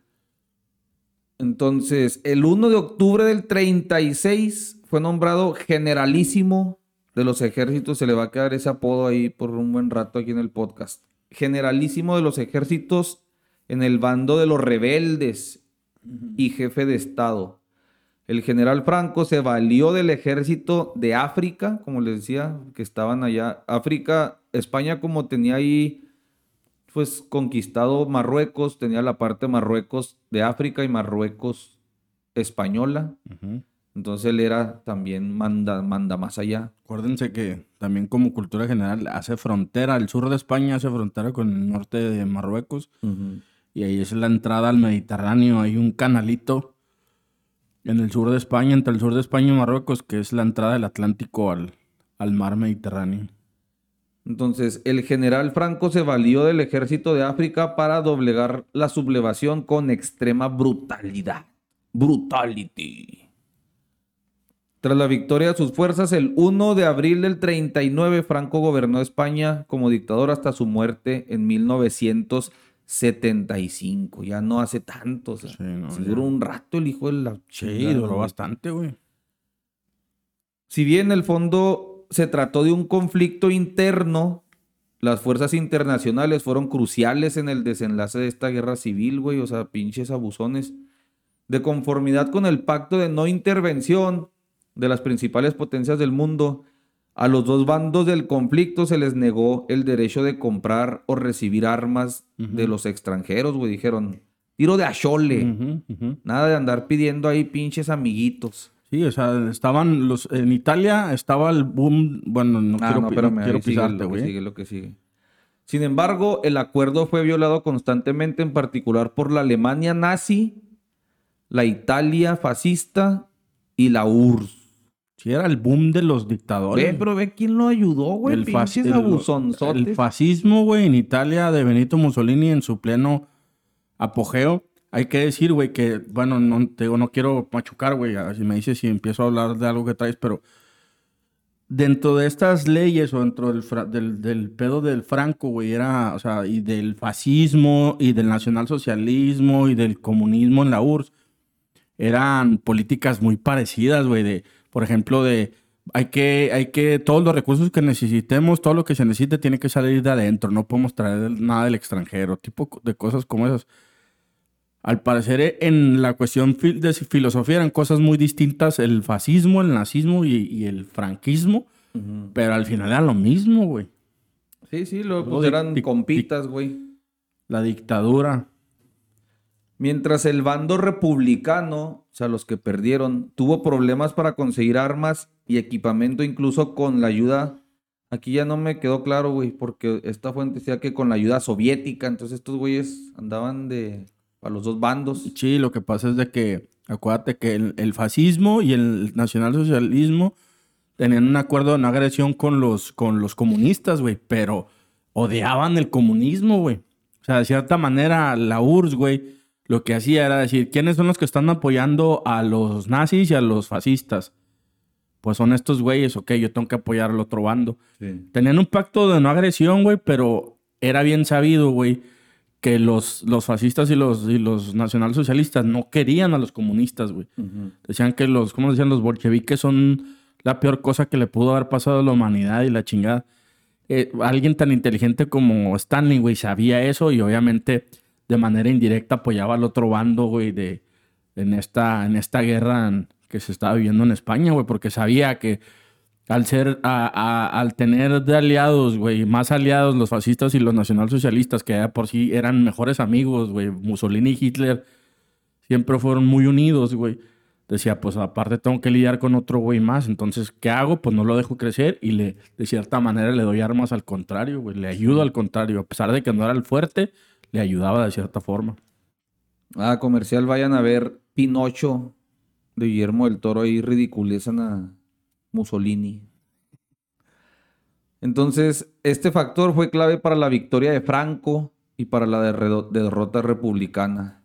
Entonces, el 1 de octubre del 36 fue nombrado generalísimo de los ejércitos. Se le va a quedar ese apodo ahí por un buen rato aquí en el podcast. Generalísimo de los ejércitos en el bando de los rebeldes y jefe de Estado. El general Franco se valió del ejército de África, como les decía, que estaban allá. África, España como tenía ahí, pues conquistado Marruecos, tenía la parte Marruecos de África y Marruecos española. Entonces él era también manda, manda más allá. Acuérdense que también como cultura general hace frontera, el sur de España hace frontera con el norte de Marruecos y ahí es la entrada al Mediterráneo, hay un canalito en el sur de España, entre el sur de España y Marruecos, que es la entrada del Atlántico al, al mar Mediterráneo. Entonces, el general Franco se valió del ejército de África para doblegar la sublevación con extrema brutalidad. Brutality. Tras la victoria de sus fuerzas, el 1 de abril del 39, Franco gobernó España como dictador hasta su muerte en 1975. Ya no hace tanto. O sea, Sí, no, ya. duró un rato el hijo de la Sí, duró bastante, güey. Si bien en el fondo se trató de un conflicto interno, las fuerzas internacionales fueron cruciales en el desenlace de esta guerra civil, güey. O sea, pinches abusones. De conformidad con el pacto de no intervención de las principales potencias del mundo, a los dos bandos del conflicto se les negó el derecho de comprar o recibir armas de los extranjeros, güey. Dijeron, tiro de achole. Nada de andar pidiendo ahí pinches amiguitos. Sí, o sea, estaban los... En Italia estaba el boom... Bueno, no Ah, quiero, no, pi- espérame, no ahí quiero sigue pisarte, güey. sigue, lo que sigue. Sin embargo, el acuerdo fue violado constantemente, en particular por la Alemania nazi, la Italia fascista y la URSS. Sí, era el boom de los dictadores. Ve, pero ve quién lo ayudó, güey. El Pinches el- abusonzotes. El fascismo, güey, en Italia de Benito Mussolini en su pleno apogeo. Hay que decir, güey, que, bueno, no, te digo, no quiero machucar, güey, si me dices si empiezo a hablar de algo que traes, pero dentro de estas leyes o dentro del, fra- del, del pedo del Franco, güey, era, o sea, y del fascismo y del nacionalsocialismo y del comunismo en la URSS, eran políticas muy parecidas, güey, de, por ejemplo, de hay que, hay que, todos los recursos que necesitemos, todo lo que se necesite tiene que salir de adentro, no podemos traer nada del extranjero, tipo de cosas como esas. Al parecer, eh, en la cuestión de filosofía eran cosas muy distintas, el fascismo, el nazismo y, y el franquismo, Ujú. pero al final era lo mismo, güey. Sí, sí, lo, pues, eran compitas, güey. La dictadura. Mientras el bando republicano, o sea, los que perdieron, tuvo problemas para conseguir armas y equipamiento, incluso con la ayuda. Aquí ya no me quedó claro, güey, porque esta fuente decía que con la ayuda soviética, entonces estos güeyes andaban de a los dos bandos. Sí, lo que pasa es de que, acuérdate que el, fascismo y el nacionalsocialismo tenían un acuerdo de no agresión con los, con los comunistas, güey, pero odiaban el comunismo, güey. O sea, de cierta manera, la URSS, güey, lo que hacía era decir, ¿quiénes son los que están apoyando a los nazis y a los fascistas? Pues son estos güeyes, ok, yo tengo que apoyar al otro bando. Tenían un pacto de no agresión, güey, pero era bien sabido, güey, que los, los fascistas y los, y los nacionalsocialistas no querían a los comunistas, güey. Decían que los, ¿cómo decían? Los bolcheviques son la peor cosa que le pudo haber pasado a la humanidad y la chingada. Eh, alguien tan inteligente como Stanley, güey, sabía eso y obviamente de manera indirecta apoyaba al otro bando, güey, de, en, esta, en esta guerra que se estaba viviendo en España, güey, porque sabía que al ser, al tener de aliados, güey, más aliados los fascistas y los nacionalsocialistas, que por sí eran mejores amigos, güey, Mussolini y Hitler siempre fueron muy unidos, güey. Decía, pues aparte tengo que lidiar con otro güey más, entonces, ¿qué hago? Pues no lo dejo crecer y le, de cierta manera le doy armas al contrario, güey, le ayudo al contrario, a pesar de que no era el fuerte, le ayudaba de cierta forma. Ah, comercial, vayan a ver Pinocho de Guillermo del Toro ahí ridiculizan a Mussolini. Entonces, este factor fue clave para la victoria de Franco y para la derrota republicana.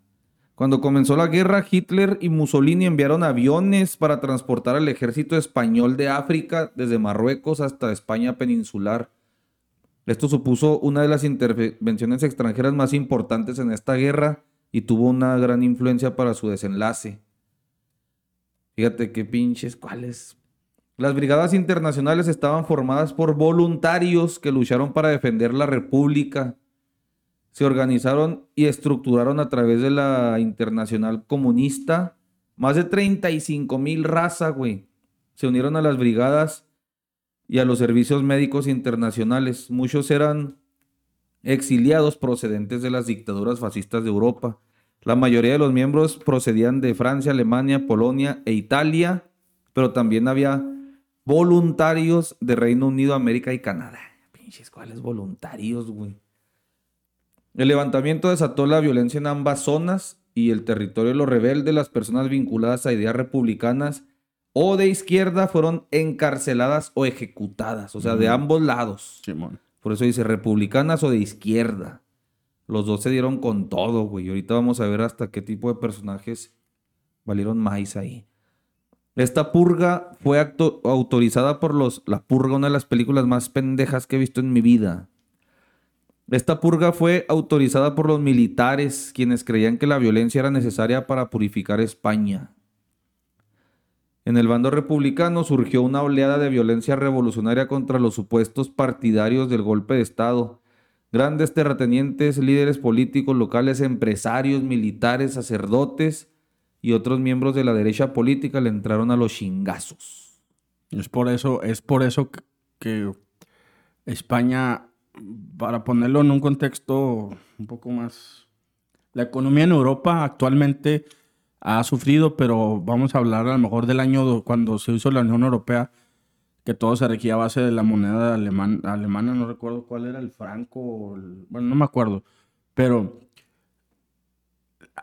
Cuando comenzó la guerra, Hitler y Mussolini enviaron aviones para transportar al ejército español de África desde Marruecos hasta España peninsular. Esto supuso una de las intervenciones extranjeras más importantes en esta guerra y tuvo una gran influencia para su desenlace. Fíjate qué pinches, ¿cuáles? Las brigadas internacionales estaban formadas por voluntarios que lucharon para defender la República. Se organizaron y estructuraron a través de la Internacional Comunista. Más de 35 mil razas, güey. Se unieron a las brigadas y a los servicios médicos internacionales. Muchos eran exiliados procedentes de las dictaduras fascistas de Europa. La mayoría de los miembros procedían de Francia, Alemania, Polonia e Italia, pero también había voluntarios de Reino Unido, América y Canadá. Pinches, ¿cuáles voluntarios, güey? El levantamiento desató la violencia en ambas zonas y el territorio de los rebeldes, las personas vinculadas a ideas republicanas o de izquierda fueron encarceladas o ejecutadas, o sea, de ambos lados. Simón. Por eso dice republicanas o de izquierda. Los dos se dieron con todo, güey. Y ahorita vamos a ver hasta qué tipo de personajes valieron más ahí. Esta purga fue autorizada por los... La purga, una de las películas más pendejas que he visto en mi vida. Esta purga fue autorizada por los militares, quienes creían que la violencia era necesaria para purificar España. En el bando republicano surgió una oleada de violencia revolucionaria contra los supuestos partidarios del golpe de Estado. Grandes terratenientes, líderes políticos locales, empresarios, militares, sacerdotes y otros miembros de la derecha política le entraron a los chingazos. Es por eso, es por eso que, España, para ponerlo en un contexto un poco más. La economía en Europa actualmente ha sufrido, pero vamos a hablar a lo mejor del año do- cuando se hizo la Unión Europea, que todo se regía a base de la moneda aleman- alemana, no recuerdo cuál era el franco, bueno, no me acuerdo, pero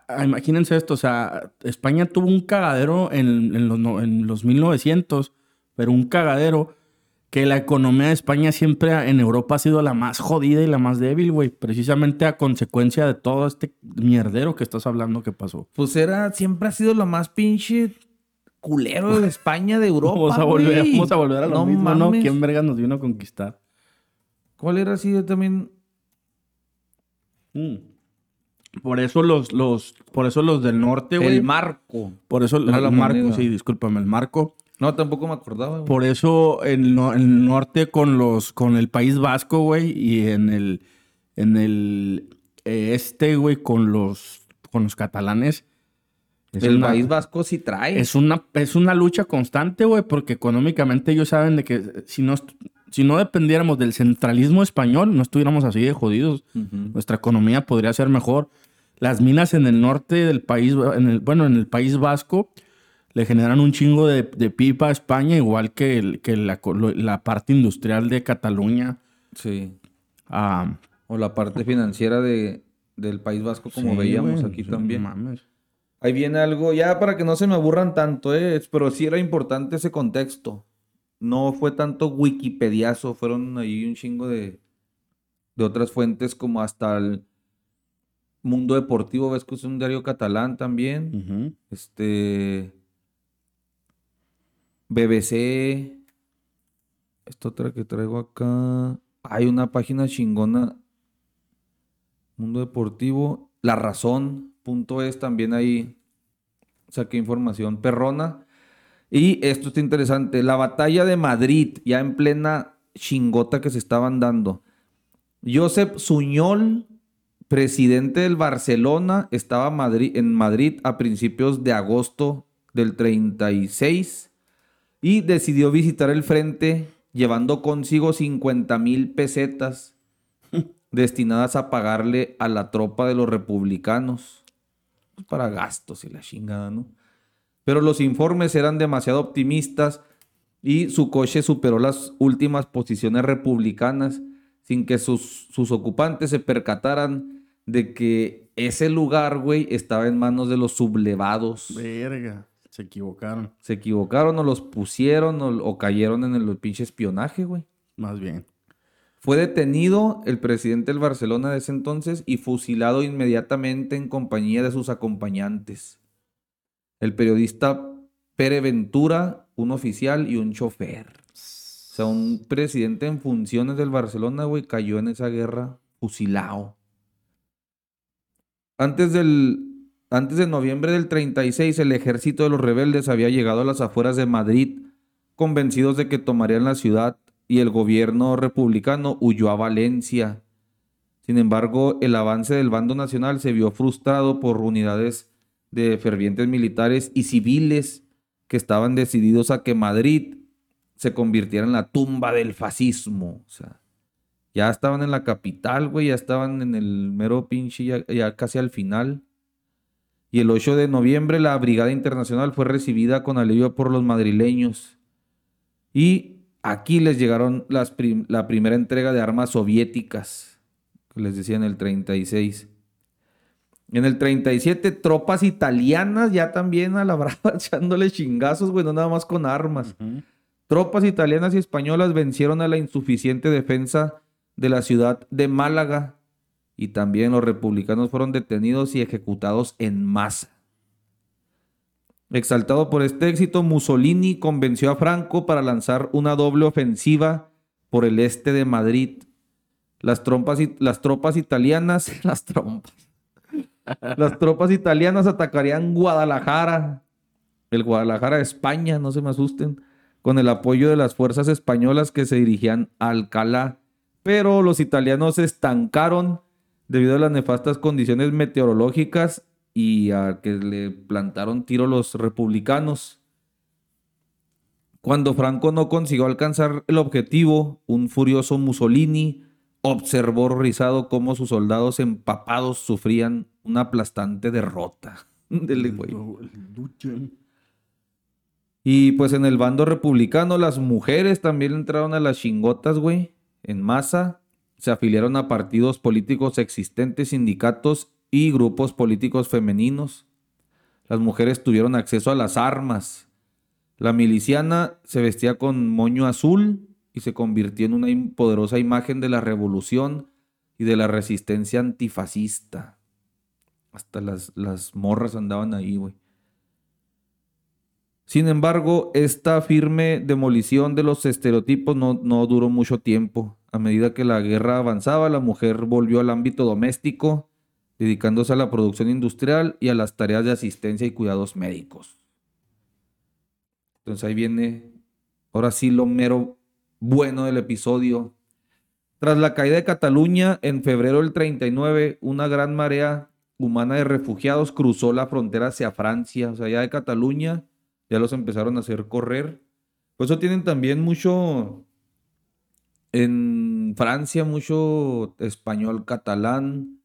ah, imagínense esto, o sea, España tuvo un cagadero en, en los, en los 1900, pero un cagadero que la economía de España siempre en Europa ha sido la más jodida y la más débil, güey, precisamente a consecuencia de todo este mierdero que estás hablando que pasó. Pues era, siempre ha sido lo más pinche culero de [laughs] España, de Europa. vamos, a volver, vamos a volver a lo No mismo, ¿no? ¿Quién verga nos vino a conquistar? ¿Cuál era así yo también? Mm. Por eso los, los, por eso los del norte, güey. El marco. Por eso la el marco, sí, discúlpame, el marco. No, tampoco me acordaba. güey. Por eso en el, no- el norte con los con el País Vasco, güey, y en el en el eh, este, güey, con los con los catalanes. Es el una- País Vasco sí trae. es una es una lucha constante, güey, porque económicamente ellos saben de que si no si no dependiéramos del centralismo español, no estuviéramos así de jodidos. Ujú. Nuestra economía podría ser mejor. Las minas en el norte del país, en el, bueno, en el País Vasco, le generan un chingo de, de pipa a España, igual que, el- que la, la parte industrial de Cataluña. Sí. Ah, O la parte financiera de, del País Vasco, como sí, veíamos güey, aquí sí, también. no mames. Ahí viene algo, ya para que no se me aburran tanto, ¿eh? pero sí era importante ese contexto. No fue tanto wikipediazo, fueron ahí un chingo de, de otras fuentes como hasta el Mundo Deportivo, ves que es un diario catalán también. Este. BBC. Esta otra que traigo acá. Hay una página chingona. Mundo Deportivo. La Razón.es también ahí. Saqué información perrona. Y esto está interesante. La batalla de Madrid, ya en plena chingota que se estaban dando. Josep Suñol, presidente del Barcelona, estaba Madri- en Madrid a principios de agosto del 36 y decidió visitar el frente llevando consigo 50 mil pesetas [laughs] destinadas a pagarle a la tropa de los republicanos. Pues para gastos y la chingada, ¿no? Pero los informes eran demasiado optimistas y su coche superó las últimas posiciones republicanas sin que sus, sus ocupantes se percataran de que ese lugar, güey, estaba en manos de los sublevados. Verga, se equivocaron, Se equivocaron o los pusieron o, o cayeron en el pinche espionaje, güey. más bien. Fue detenido el presidente del Barcelona de ese entonces y fusilado inmediatamente en compañía de sus acompañantes. El periodista Pere Ventura, un oficial y un chofer. O sea, un presidente en funciones del Barcelona, güey, cayó en esa guerra fusilado. Antes del, antes de noviembre del 36, el ejército de los rebeldes había llegado a las afueras de Madrid, convencidos de que tomarían la ciudad, y el gobierno republicano huyó a Valencia. Sin embargo, el avance del bando nacional se vio frustrado por unidades de fervientes militares y civiles que estaban decididos a que Madrid se convirtiera en la tumba del fascismo. O sea, ya estaban en la capital, güey, ya estaban en el mero pinche, ya, casi al final. Y el 8 de noviembre la Brigada Internacional fue recibida con alivio por los madrileños. Y aquí les llegaron las la primera entrega de armas soviéticas, que les decía en el 36. En el 37, tropas italianas ya también a la brava [laughs] echándole chingazos, güey, no nada más con armas. Tropas italianas y españolas vencieron a la insuficiente defensa de la ciudad de Málaga y también los republicanos fueron detenidos y ejecutados en masa. Exaltado por este éxito, Mussolini convenció a Franco para lanzar una doble ofensiva por el este de Madrid. Las, las tropas italianas, [laughs] las trompas, las tropas italianas atacarían Guadalajara, el Guadalajara de España, no se me asusten, con el apoyo de las fuerzas españolas que se dirigían a Alcalá. Pero los italianos se estancaron debido a las nefastas condiciones meteorológicas y a que le plantaron tiro los republicanos. Cuando Franco no consiguió alcanzar el objetivo, un furioso Mussolini observó horrorizado cómo sus soldados empapados sufrían una aplastante derrota. [laughs] Y pues en el bando republicano las mujeres también entraron a las chingotas, güey, en masa. Se afiliaron a partidos políticos existentes, sindicatos y grupos políticos femeninos. Las mujeres tuvieron acceso a las armas. La miliciana se vestía con moño azul y se convirtió en una poderosa imagen de la revolución y de la resistencia antifascista. Hasta las, las morras andaban ahí, güey. Sin embargo, esta firme demolición de los estereotipos no, no, duró mucho tiempo. A medida que la guerra avanzaba, la mujer volvió al ámbito doméstico, dedicándose a la producción industrial y a las tareas de asistencia y cuidados médicos. Entonces ahí viene, ahora sí, lo mero bueno del episodio. Tras la caída de Cataluña, en febrero del 39, una gran marea humana de refugiados cruzó la frontera hacia Francia, o sea, ya de Cataluña, ya los empezaron a hacer correr. Por eso tienen también mucho, en Francia, mucho español catalán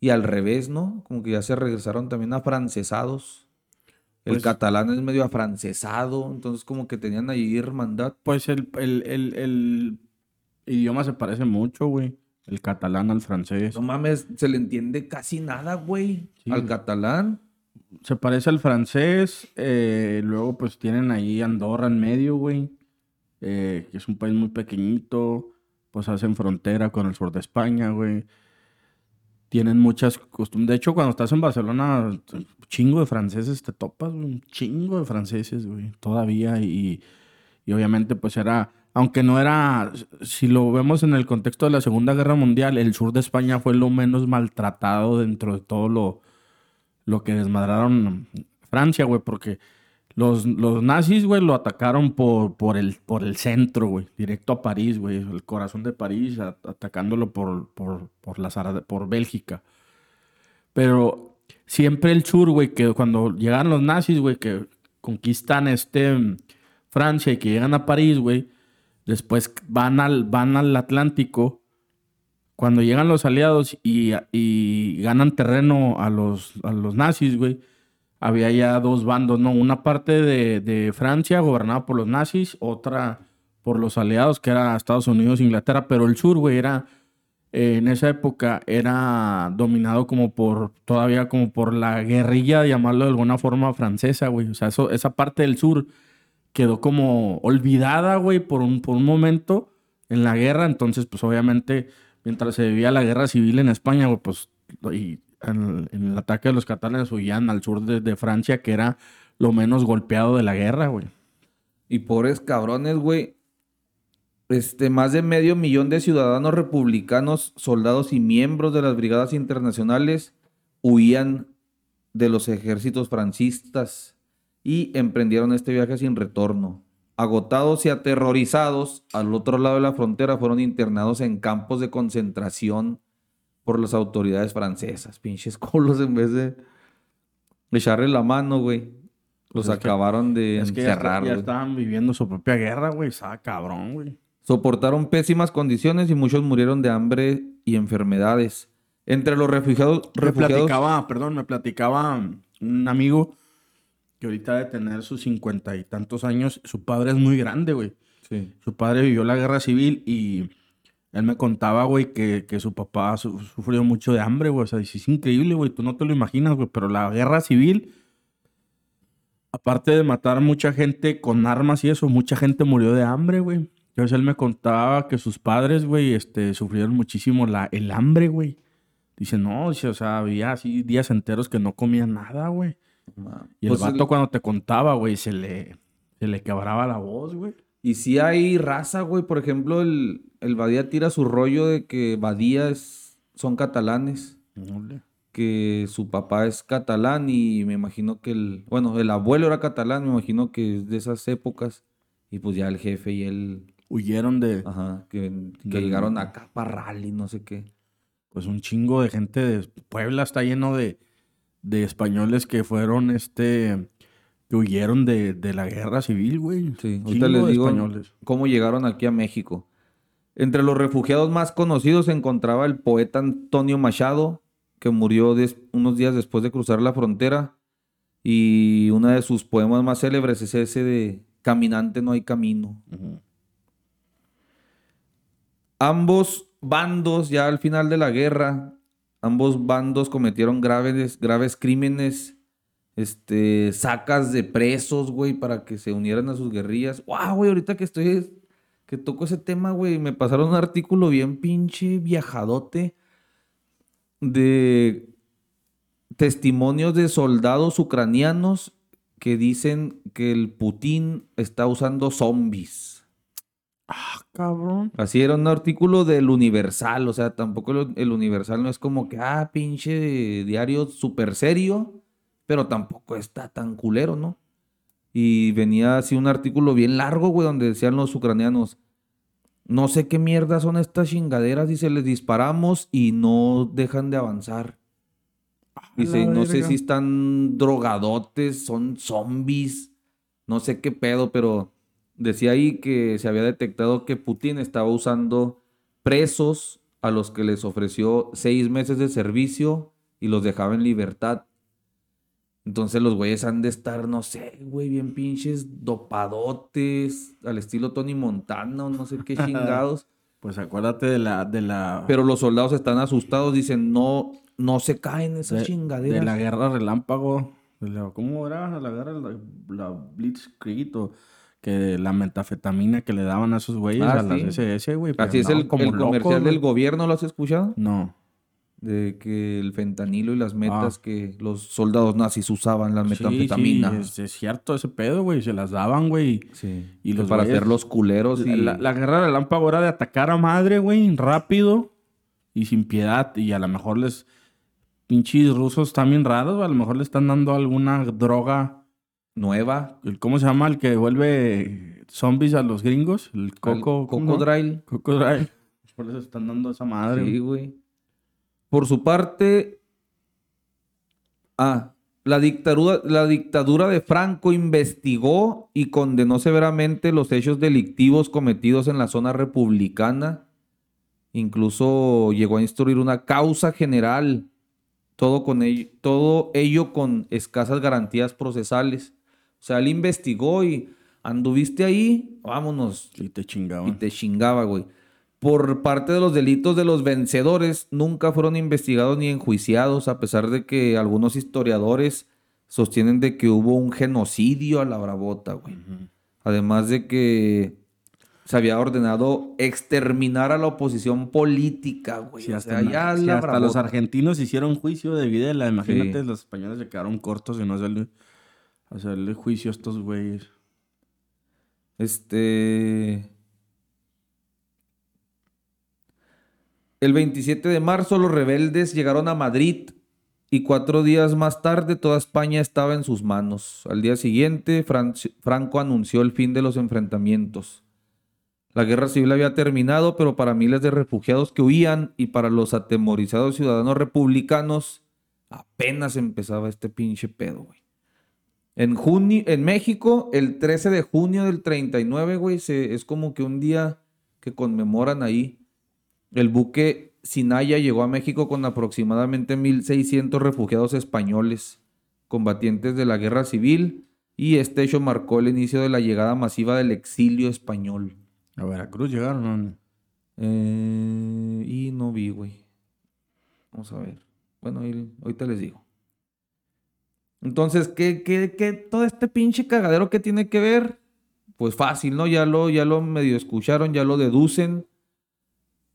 y al revés, ¿no? Como que ya se regresaron también afrancesados. El pues catalán es medio afrancesado, entonces como que tenían ahí hermandad. Pues el, el idioma se parece mucho, güey. El catalán al francés. No mames, se le entiende casi nada, güey. Al catalán. Se parece al francés. Eh, luego, pues tienen ahí Andorra en medio, güey. Eh, que es un país muy pequeñito. Pues hacen frontera con el sur de España, güey. Tienen muchas costumbres. De hecho, cuando estás en Barcelona, un chingo de franceses te topas, Un chingo de franceses, güey. Todavía. Y, y obviamente, pues era aunque no era, si lo vemos en el contexto de la Segunda Guerra Mundial, el sur de España fue lo menos maltratado dentro de todo lo, lo que desmadraron Francia, güey, porque los, los nazis, güey, lo atacaron por, por, el, por el centro, güey, directo a París, güey, el corazón de París, atacándolo por, por, por, la, por Bélgica. Pero siempre el sur, güey, que cuando llegan los nazis, güey, que conquistan este Francia y que llegan a París, güey, Después van al, van al Atlántico. Cuando llegan los aliados y, ganan terreno a los, a los nazis, güey, había ya dos bandos, ¿no? Una parte de, Francia gobernada por los nazis, otra por los aliados, que era Estados Unidos Inglaterra, pero el sur, güey, era, eh, en esa época, era dominado como por, todavía como por la guerrilla, llamarlo de alguna forma francesa, güey. O sea, esa parte del sur quedó como olvidada, güey, por un, por un momento en la guerra, entonces, pues obviamente, mientras se vivía la guerra civil en España, güey, pues, y en, el ataque de los catalanes huían al sur de, de Francia, que era lo menos golpeado de la guerra, güey. Y pobres cabrones, güey. Este, más de medio millón de ciudadanos republicanos, soldados y miembros de las brigadas internacionales huían de los ejércitos francistas y emprendieron este viaje sin retorno. Agotados y aterrorizados, al otro lado de la frontera fueron internados en campos de concentración por las autoridades francesas. Pinches [laughs] colos en vez de echarle la mano, güey. Los que- acabaron de Es que ya, estaban viviendo su propia guerra, güey. Estaba cabrón, güey. Soportaron pésimas condiciones y muchos murieron de hambre y enfermedades. Entre los refugiados, Me refugiados platicaba, perdón, me platicaba un amigo que ahorita de tener sus cincuenta y tantos años, su padre es muy grande, güey. Sí. Su padre vivió la guerra civil y él me contaba, güey, que, que su papá su- sufrió mucho de hambre, güey. O sea, dice, es increíble, güey. Tú no te lo imaginas, güey. Pero la guerra civil, aparte de matar mucha gente con armas y eso, mucha gente murió de hambre, güey. Entonces él me contaba que sus padres, güey, este, sufrieron muchísimo la, el hambre, güey. Dice, no, dice, o sea, había así días enteros que no comían nada, güey. Y el Pues, vato cuando te contaba, güey, se le, se le quebraba la voz, güey. Y si hay raza, güey. Por ejemplo, el, el Badía tira su rollo de que Badía es- son catalanes. Que su papá es catalán y me imagino que el... Bueno, el abuelo era catalán, me imagino que es de esas épocas. Y pues ya el jefe y él... Huyeron de, Ajá, que, llegaron acá para rally, no sé qué. pues, un chingo de gente de Puebla está lleno de, de españoles que fueron, este, que huyeron de, de la guerra civil, güey. Sí, ahorita les digo españoles. cómo llegaron aquí a México. Entre los refugiados más conocidos se encontraba el poeta Antonio Machado, que murió unos días después de cruzar la frontera. Y uno de sus poemas más célebres es ese de Caminante no hay camino. Ambos bandos, ya al final de la guerra, ambos bandos cometieron graves, graves crímenes, este, sacas de presos, güey, para que se unieran a sus guerrillas. ¡Wow, güey! Ahorita que estoy, que toco ese tema, güey, me pasaron un artículo bien pinche viajadote de testimonios de soldados ucranianos que dicen que el Putin está usando zombies. Ah, cabrón. Así era un artículo del Universal, o sea, tampoco el, el Universal no es como que, ah, pinche diario súper serio, pero tampoco está tan culero, ¿no? Y venía así un artículo bien largo, güey, donde decían los ucranianos, no sé qué mierda son estas chingaderas, dice, les disparamos y no dejan de avanzar. Dice, no sé si están drogadotes, son zombies, no sé qué pedo, pero decía ahí que se había detectado que Putin estaba usando presos a los que les ofreció seis meses de servicio y los dejaba en libertad. Entonces los güeyes han de estar, no sé, güey, bien pinches dopadotes, al estilo Tony Montana o no sé qué [laughs] chingados. Pues acuérdate de la, de la, Pero los soldados están asustados, dicen, no, no se caen esas de, chingaderas. de la guerra relámpago. de la- ¿Cómo era la guerra? La, la Blitzkrieg o que la metafetamina que le daban a esos güeyes Ah, a las sí. SS, güey. Así es el, como el locos, comercial del gobierno, ¿lo has escuchado? No. De que el fentanilo y las metas Ah. que los soldados nazis usaban, la Sí, metanfetamina. sí, es, es cierto ese pedo, güey. Se las daban, güey. Sí. Y Que los para hacer los culeros y... La, la guerra relámpago era de atacar a madre, güey, rápido y sin piedad. Y a lo mejor les. Pinches rusos bien raros. A lo mejor le están dando alguna droga. nueva. el- ¿Cómo se llama? El que vuelve zombies a los gringos. El coco. ¿cómo? Cocodrile. Cocodrile. [laughs] Por eso están dando esa madre. Sí, güey. Por su parte... Ah, la dictadura, la dictadura de Franco investigó y condenó severamente los hechos delictivos cometidos en la zona republicana. Incluso llegó a instruir una causa general. Todo, con ello, todo ello con escasas garantías procesales. O sea, él investigó y anduviste ahí, vámonos. Sí, te Y chingaban. te chingaba, güey. Por parte de los delitos de los vencedores, nunca fueron investigados ni enjuiciados, a pesar de que algunos historiadores sostienen de que hubo un genocidio a la bravota, güey. Además de que se había ordenado exterminar a la oposición política, güey. Sí, o hasta, sea, ya sí, la hasta los argentinos hicieron juicio de Videla. Imagínate, Sí. los españoles se quedaron cortos y no hacerle, hacerle juicio a estos güeyes. Este. El 27 de marzo los rebeldes llegaron a Madrid y cuatro días más tarde toda España estaba en sus manos. Al día siguiente Fran- Franco anunció el fin de los enfrentamientos. La guerra civil había terminado, pero para miles de refugiados que huían y para los atemorizados ciudadanos republicanos apenas empezaba este pinche pedo, güey. En junio, en México, el 13 de junio del 39, güey, es como que un día que conmemoran ahí. El buque Sinaya llegó a México con aproximadamente 1.600 refugiados españoles, combatientes de la guerra civil, y este hecho marcó el inicio de la llegada masiva del exilio español. A Veracruz llegaron. ¿no? Eh, y no vi, güey. Vamos a ver. Bueno, ahí- ahorita les digo. Entonces, ¿qué, qué, qué todo este pinche cagadero que tiene que ver? Pues fácil, ¿no? Ya lo, ya lo medio escucharon, ya lo deducen.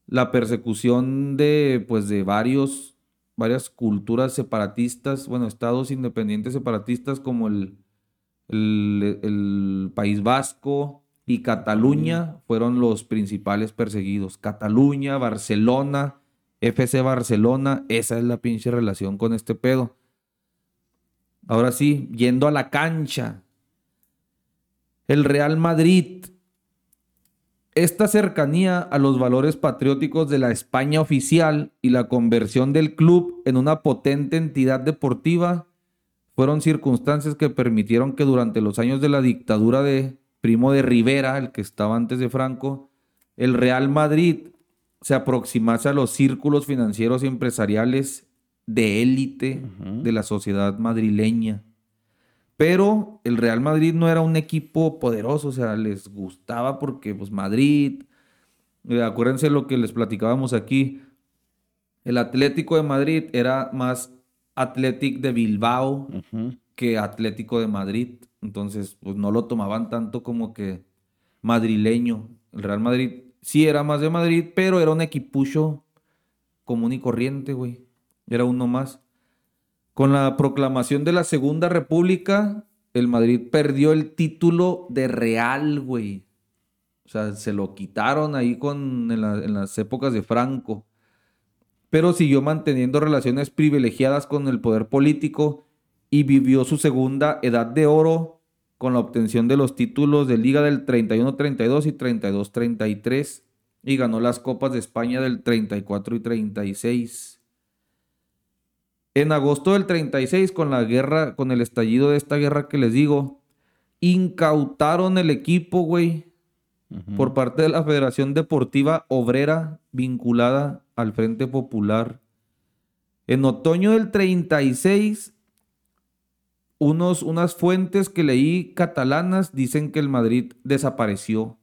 La persecución de, pues, de varios, varias culturas separatistas, bueno, estados independientes separatistas como el, el, el País Vasco y Cataluña fueron los principales perseguidos. Cataluña, Barcelona, FC Barcelona, esa es la pinche relación con este pedo. Ahora sí, yendo a la cancha. El Real Madrid. Esta cercanía a los valores patrióticos de la España oficial y la conversión del club en una potente entidad deportiva fueron circunstancias que permitieron que durante los años de la dictadura de Primo de Rivera, el que estaba antes de Franco, el Real Madrid se aproximase a los círculos financieros y empresariales de élite de la sociedad madrileña. Pero el Real Madrid no era un equipo poderoso, o sea, les gustaba porque pues Madrid, eh, acuérdense lo que les platicábamos aquí, el Atlético de Madrid era más Athletic de Bilbao que Atlético de Madrid, entonces pues no lo tomaban tanto como que madrileño. El Real Madrid sí era más de Madrid, pero era un equipucho común y corriente, güey. Era uno más. Con la proclamación de la Segunda República, el Madrid perdió el título de Real, güey. O sea, se lo quitaron ahí con, en, en las épocas de Franco. Pero siguió manteniendo relaciones privilegiadas con el poder político y vivió su segunda edad de oro con la obtención de los títulos de Liga del 31-32 y 32-33 y ganó las Copas de España del 34 y 36. En agosto del 36, con la guerra, con el estallido de esta guerra que les digo, incautaron el equipo, güey, por parte de la Federación Deportiva Obrera vinculada al Frente Popular. En otoño del 36, unos, unas fuentes que leí catalanas dicen que el Madrid desapareció.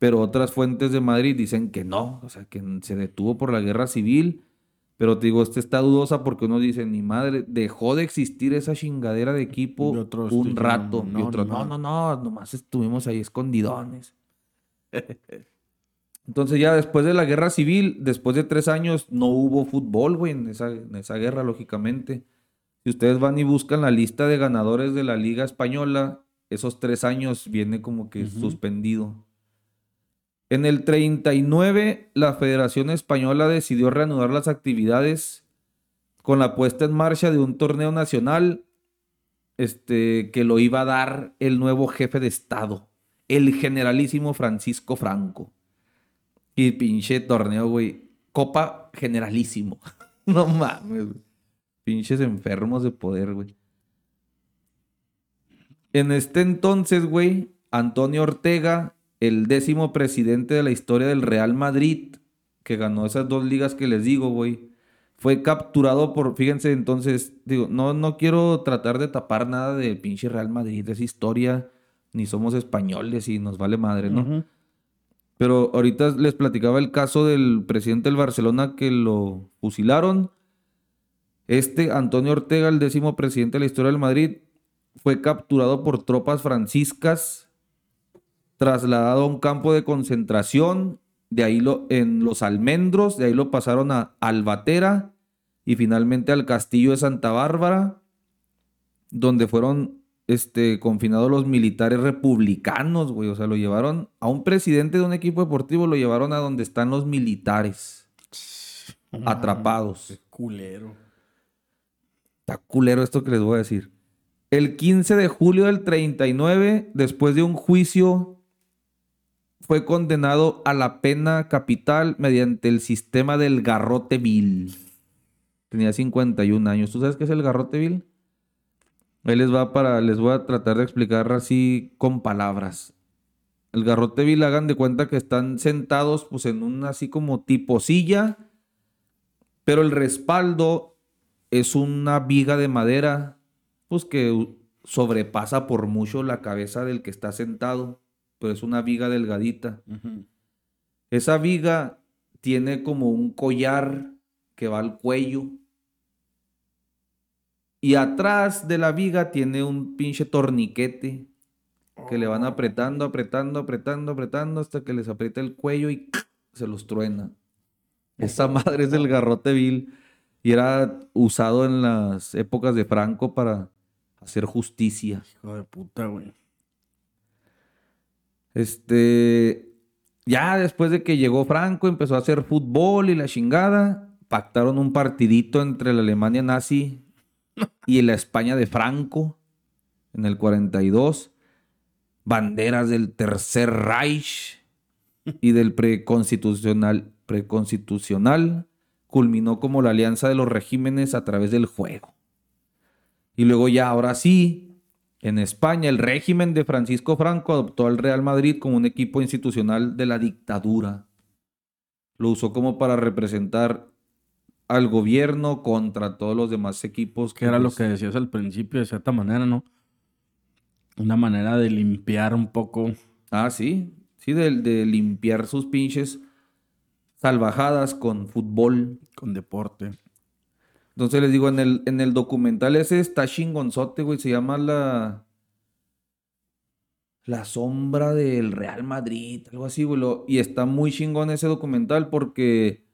Pero otras fuentes de Madrid dicen que no, o sea, que se detuvo por la guerra civil. Pero te digo, esta está dudosa porque uno dice, ni madre, dejó de existir esa chingadera de equipo otros un rato. y no, otros, no, madre". no, no, nomás estuvimos ahí escondidones. [laughs] Entonces ya después de la guerra civil, después de tres años, no hubo fútbol, güey, en esa, en esa guerra, lógicamente. Si ustedes van y buscan la lista de ganadores de la Liga Española, esos tres años viene como que suspendido. En el 39, la Federación Española decidió reanudar las actividades con la puesta en marcha de un torneo nacional este, que lo iba a dar el nuevo jefe de Estado, el generalísimo Francisco Franco. Y pinche torneo, güey. Copa generalísimo. [laughs] no mames. Pinches enfermos de poder, güey. En este entonces, güey, Antonio Ortega, el décimo presidente de la historia del Real Madrid, que ganó esas dos ligas que les digo, güey, fue capturado por, fíjense, entonces, digo, no, no quiero tratar de tapar nada del pinche Real Madrid, es historia, ni somos españoles y nos vale madre, ¿no? Pero ahorita les platicaba el caso del presidente del Barcelona que lo fusilaron. Este Antonio Ortega, el décimo presidente de la historia del Madrid, fue capturado por tropas franciscas trasladado a un campo de concentración, de ahí lo, en Los Almendros, de ahí lo pasaron a Albatera y finalmente al castillo de Santa Bárbara, donde fueron este, confinados los militares republicanos, güey. O sea, lo llevaron a un presidente de un equipo deportivo, lo llevaron a donde están los militares atrapados. Qué culero. Está culero esto que les voy a decir. El 15 de julio del 39, después de un juicio, fue condenado a la pena capital mediante el sistema del garrote vil. Tenía 51 años. ¿Tú sabes qué es el garrote vil? Ahí les va para, les voy a tratar de explicar así con palabras. El garrote vil, hagan de cuenta que están sentados pues en un así como tipo silla, pero el respaldo es una viga de madera, pues que sobrepasa por mucho la cabeza del que está sentado, pero es una viga delgadita. Esa viga tiene como un collar que va al cuello. Y atrás de la viga tiene un pinche torniquete que le van apretando, apretando, apretando, apretando hasta que les aprieta el cuello y [clears throat] se los truena. Esa madre es del garrote vil y era usado en las épocas de Franco para hacer justicia. Hijo de puta, güey. Este, ya después de que llegó Franco, empezó a hacer fútbol y la chingada. Pactaron un partidito entre la Alemania nazi y la España de Franco en el 42. Banderas del Tercer Reich y del preconstitucional, preconstitucional culminó como la alianza de los regímenes a través del juego. Y luego ya, ahora sí, en España, el régimen de Francisco Franco adoptó al Real Madrid como un equipo institucional de la dictadura. Lo usó como para representar al gobierno contra todos los demás equipos. Que era lo pues, que decías al principio, de cierta manera, ¿no? Una manera de limpiar un poco. Ah, sí. Sí, de, de limpiar sus pinches salvajadas con fútbol. Con deporte. Entonces les digo, en el, en el documental ese está chingonzote, güey. Se llama la. La sombra del Real Madrid, algo así, güey. Y está muy chingón ese documental porque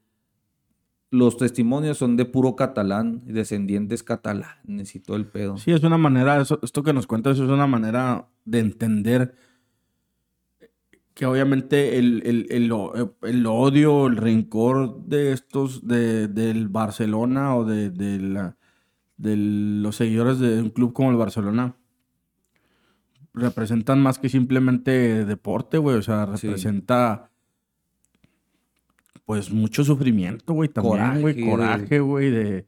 los testimonios son de puro catalán, descendientes catalanes y todo el pedo. Sí, es una manera, esto que nos cuentas es una manera de entender que obviamente el, el- el o- el odio, el rencor de estos, de, del Barcelona o de, de la- de los seguidores de un club como el Barcelona, representan más que simplemente deporte, güey. O sea, Sí. representa pues mucho sufrimiento, güey, también, güey. Coraje. Güey, de...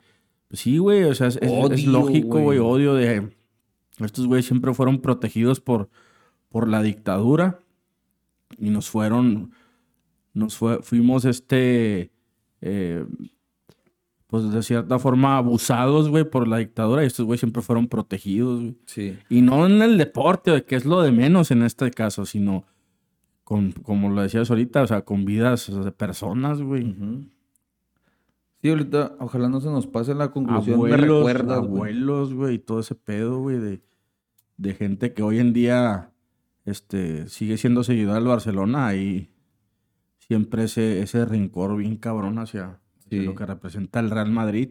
pues sí, güey, o sea, es, lógico, güey, güey. odio de... Estos güeyes siempre fueron protegidos por, por la dictadura y nos fueron, nos fue, fuimos este, eh, pues de cierta forma abusados, güey, por la dictadura y estos güeyes siempre fueron protegidos, güey. Sí. Y no en el deporte, güey, que es lo de menos en este caso, sino con, como lo decías ahorita, o sea, con vidas de personas, güey. Sí, ahorita, ojalá no se nos pase la conclusión. Abuelos, recuerdas, güey. abuelos, güey, y todo ese pedo, güey, de, de gente que hoy en día este, sigue siendo seguidora del Barcelona y siempre ese, ese rencor bien cabrón hacia, hacia Sí. lo que representa el Real Madrid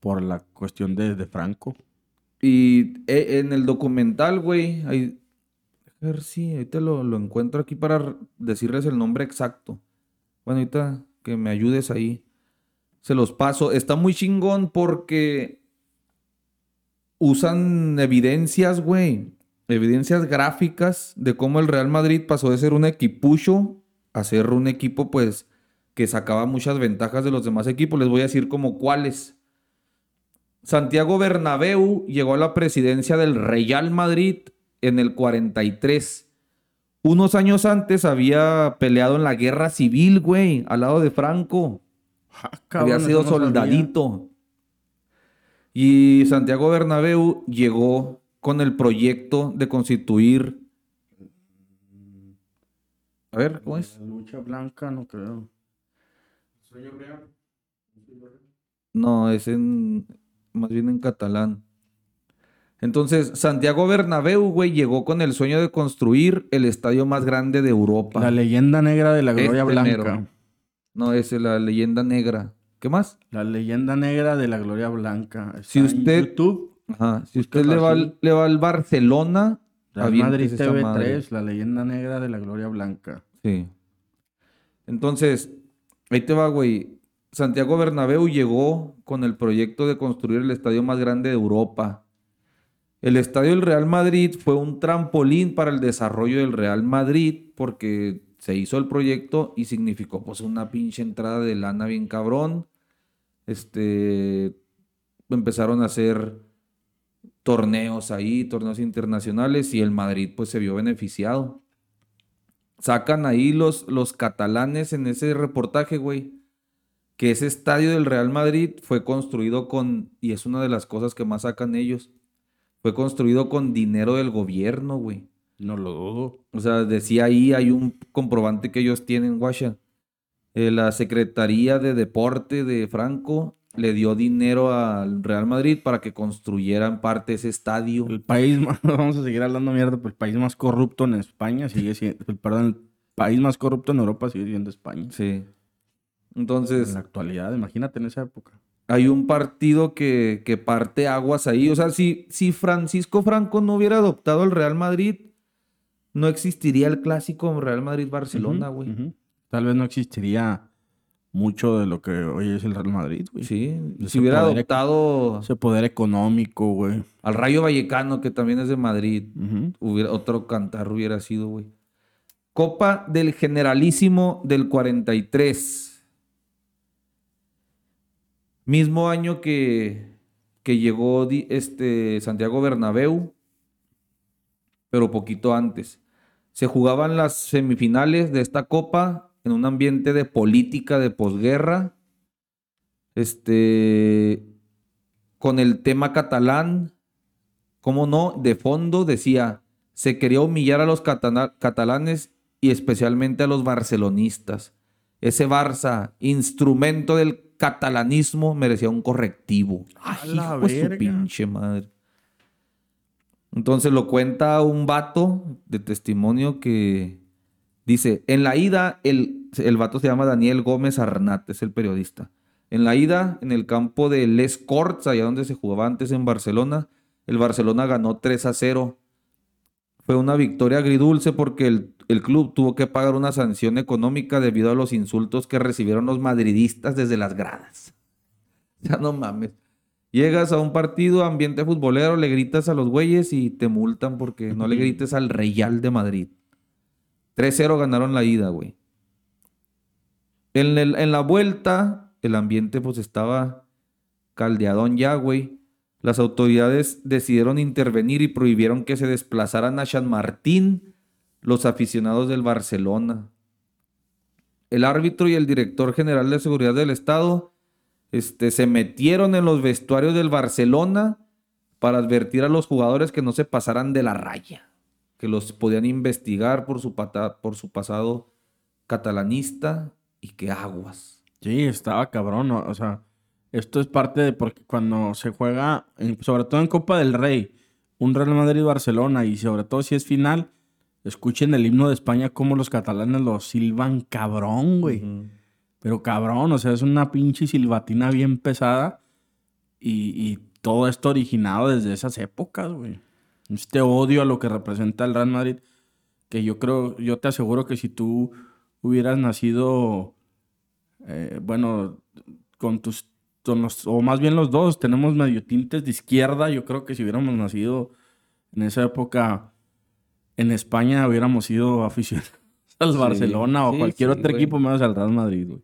por la cuestión de, de Franco. Y eh, en el documental, güey, ahí- a ver si ahorita lo, lo encuentro aquí para decirles el nombre exacto. Bueno, ahorita que me ayudes ahí. Se los paso. Está muy chingón porque usan evidencias, güey. Evidencias gráficas de cómo el Real Madrid pasó de ser un equipucho a ser un equipo, pues, que sacaba muchas ventajas de los demás equipos. Les voy a decir como cuáles. Santiago Bernabéu llegó a la presidencia del Real Madrid en el 43. Unos años antes había peleado en la guerra civil, güey, al lado de Franco. había sido soldadito. Y Santiago Bernabéu llegó con el proyecto de constituir. A ver, ¿cómo es? Lucha blanca, no creo. No, es en. Más bien en catalán. Entonces, Santiago Bernabéu, güey, llegó con el sueño de construir el estadio más grande de Europa. La leyenda negra de la gloria Este blanca. mero. No, es la leyenda negra. ¿Qué más? La leyenda negra de la gloria blanca. Está Si en usted- YouTube, Ajá. Si usted Búsquelo le va, al, le va al Barcelona, Real Madrid esa TV3, madre. la leyenda negra de la gloria blanca. Sí. Entonces, ahí te va, güey. Santiago Bernabéu llegó con el proyecto de construir el estadio más grande de Europa. El estadio del Real Madrid fue un trampolín para el desarrollo del Real Madrid porque se hizo el proyecto y significó pues una pinche entrada de lana bien cabrón. Este empezaron a hacer torneos ahí, torneos internacionales y el Madrid pues se vio beneficiado sacan ahí los, los catalanes en ese reportaje, güey, que ese estadio del Real Madrid fue construido con, y es una de las cosas que más sacan ellos, fue construido con dinero del gobierno, güey. No lo dudo. O sea, decía ahí, hay un comprobante que ellos tienen, guacha. Eh, la Secretaría de Deporte de Franco le dio dinero al Real Madrid para que construyeran parte de ese estadio. El país más, [laughs] vamos a seguir hablando mierda, pero el país más corrupto en España sigue siendo, perdón, el país más corrupto en Europa sigue siendo España. Sí. Entonces, En la actualidad, imagínate en esa época. hay un partido que, que parte aguas ahí. O sea, si, si Francisco Franco no hubiera adoptado el Real Madrid, no existiría el clásico Real Madrid-Barcelona, güey. Tal vez no existiría mucho de lo que hoy es el Real Madrid, güey. Sí, Ese si hubiera poder- adoptado Ese poder económico, güey. al Rayo Vallecano, que también es de Madrid, hubiera, otro cantar hubiera sido, güey. Copa del Generalísimo del 43. Mismo año que, que llegó este Santiago Bernabéu, pero poquito antes. Se jugaban las semifinales de esta copa en un ambiente de política de posguerra. Este, con el tema catalán, ¿cómo no? De fondo decía, se quería humillar a los catalanes y especialmente a los barcelonistas. Ese Barça, instrumento del catalanismo, merecía un correctivo. Ay, la hijo su pinche madre. Entonces lo cuenta un vato de testimonio que dice, en la ida, el, el vato se llama Daniel Gómez Arnat, es el periodista. En la ida, en el campo de Les Corts, allá donde se jugaba antes en Barcelona, el Barcelona ganó 3 a 0. Fue una victoria agridulce porque el, el club tuvo que pagar una sanción económica debido a los insultos que recibieron los madridistas desde las gradas. [laughs] Ya no mames. Llegas a un partido, ambiente futbolero, le gritas a los güeyes y te multan porque no le grites al Real de Madrid. 3-0 ganaron la ida, güey. En, el- en la vuelta, el ambiente pues estaba caldeadón ya, güey. Las autoridades decidieron intervenir y prohibieron que se desplazaran a San Martín los aficionados del Barcelona. El árbitro y el director general de seguridad del estado este, se metieron en los vestuarios del Barcelona para advertir a los jugadores que no se pasaran de la raya, que los podían investigar por su, pata- por su pasado catalanista y que aguas. Sí, estaba cabrón, ¿no? o sea, esto es parte de porque cuando se juega, en- sobre todo en Copa del Rey, un Real Madrid-Barcelona y sobre todo si es final, escuchen el himno de España como los catalanes lo silban cabrón, güey. Pero cabrón, o sea, es una pinche silbatina bien pesada y, y todo esto originado desde esas épocas, güey. Este odio a lo que representa el Real Madrid, que yo creo, yo te aseguro que si tú hubieras nacido, eh, bueno, con tus, con los- o más bien los dos, tenemos medio tintes de izquierda, yo creo que si hubiéramos nacido en esa época en España, hubiéramos sido aficionados [laughs] al Sí, Barcelona o sí, cualquier sí, otro güey. equipo menos al Real Madrid, güey.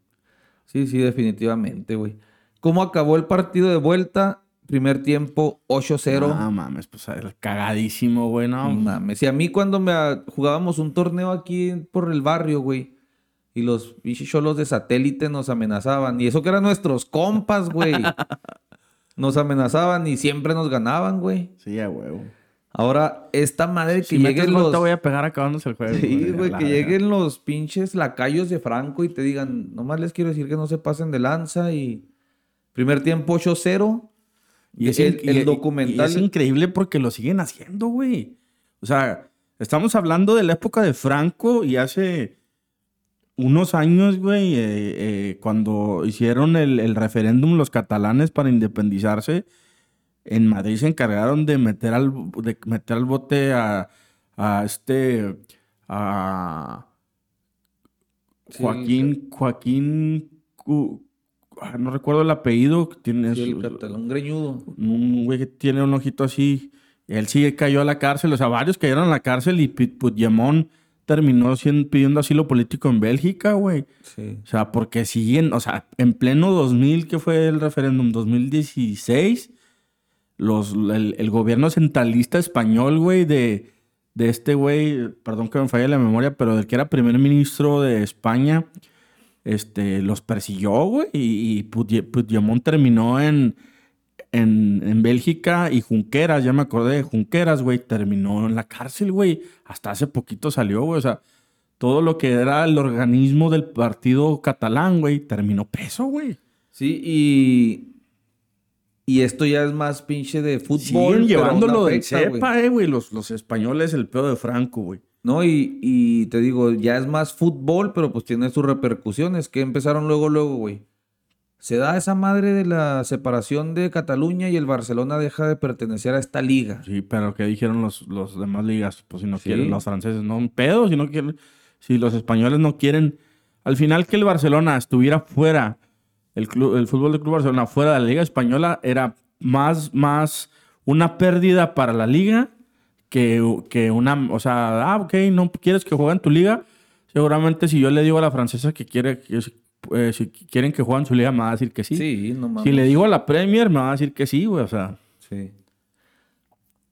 Sí, sí, definitivamente, güey. ¿Cómo acabó el partido de vuelta? Primer tiempo, 8-0. No mames, pues el cagadísimo, güey, no. Mames. Y a mí cuando me jugábamos un torneo aquí por el barrio, güey. Y los cholos de satélite nos amenazaban. Y eso que eran nuestros compas, güey. [laughs] nos amenazaban y siempre nos ganaban, güey. Sí, a huevo. Ahora, esta madre que Si lleguen los... te voy a pegar acabándose el juego. Sí, güey, que lleguen los pinches lacayos de Franco y te digan, nomás les quiero decir que no se pasen de lanza y primer tiempo 8-0 Y es, El- in- el y- y- documental- y es increíble porque lo siguen haciendo, güey. O sea, estamos hablando de la época de Franco y hace unos años, güey, eh, eh, cuando hicieron el, el referéndum los catalanes para independizarse, en Madrid se encargaron de meter al, de meter al bote a, a este, a Sí, Joaquín, Joaquín, Cu- no recuerdo el apellido, tiene Sí, el catalán greñudo. un güey que tiene un ojito así. Él sí cayó a la cárcel, o sea, varios cayeron a la cárcel y Pu- Puigdemont terminó siendo- pidiendo asilo político en Bélgica, güey. Sí. O sea, porque siguen, o sea, en pleno 2000, que fue el referéndum? 2016, los, el, el gobierno centralista español, güey, de, de este güey, perdón que me falle la memoria, pero del que era primer ministro de España, este, los persiguió, güey, y, y Puigde- Puigdemont terminó en, en, en Bélgica y Junqueras, ya me acordé de Junqueras, güey, terminó en la cárcel, güey. Hasta hace poquito salió, güey, o sea, todo lo que era el organismo del partido catalán, güey, terminó preso, güey. Sí, y. Y esto ya es más pinche de fútbol. Siguen llevándolo güey. cepa, eh, güey, los, los españoles, el pedo de Franco, güey. No, y, y te digo, ya es más fútbol, pero pues tiene sus repercusiones. Que empezaron luego, luego, güey. Se da esa madre de la separación de Cataluña y el Barcelona deja de pertenecer a esta liga. Sí, pero ¿qué dijeron los, los demás ligas? Pues si no Sí. quieren los franceses, no un pedo, si no quieren, si los españoles no quieren. Al final que el Barcelona estuviera fuera, el, club, el fútbol del Club Barcelona fuera de la Liga Española, era más, más una pérdida para la liga que, que una, o sea, ah, ok, no quieres que juegue en tu liga. Seguramente si yo le digo a la francesa que quiere, que, eh, si quieren que juegue en su liga, me va a decir que sí. Sí, no mames. Si le digo a la Premier, me va a decir que sí, güey, o sea. Sí.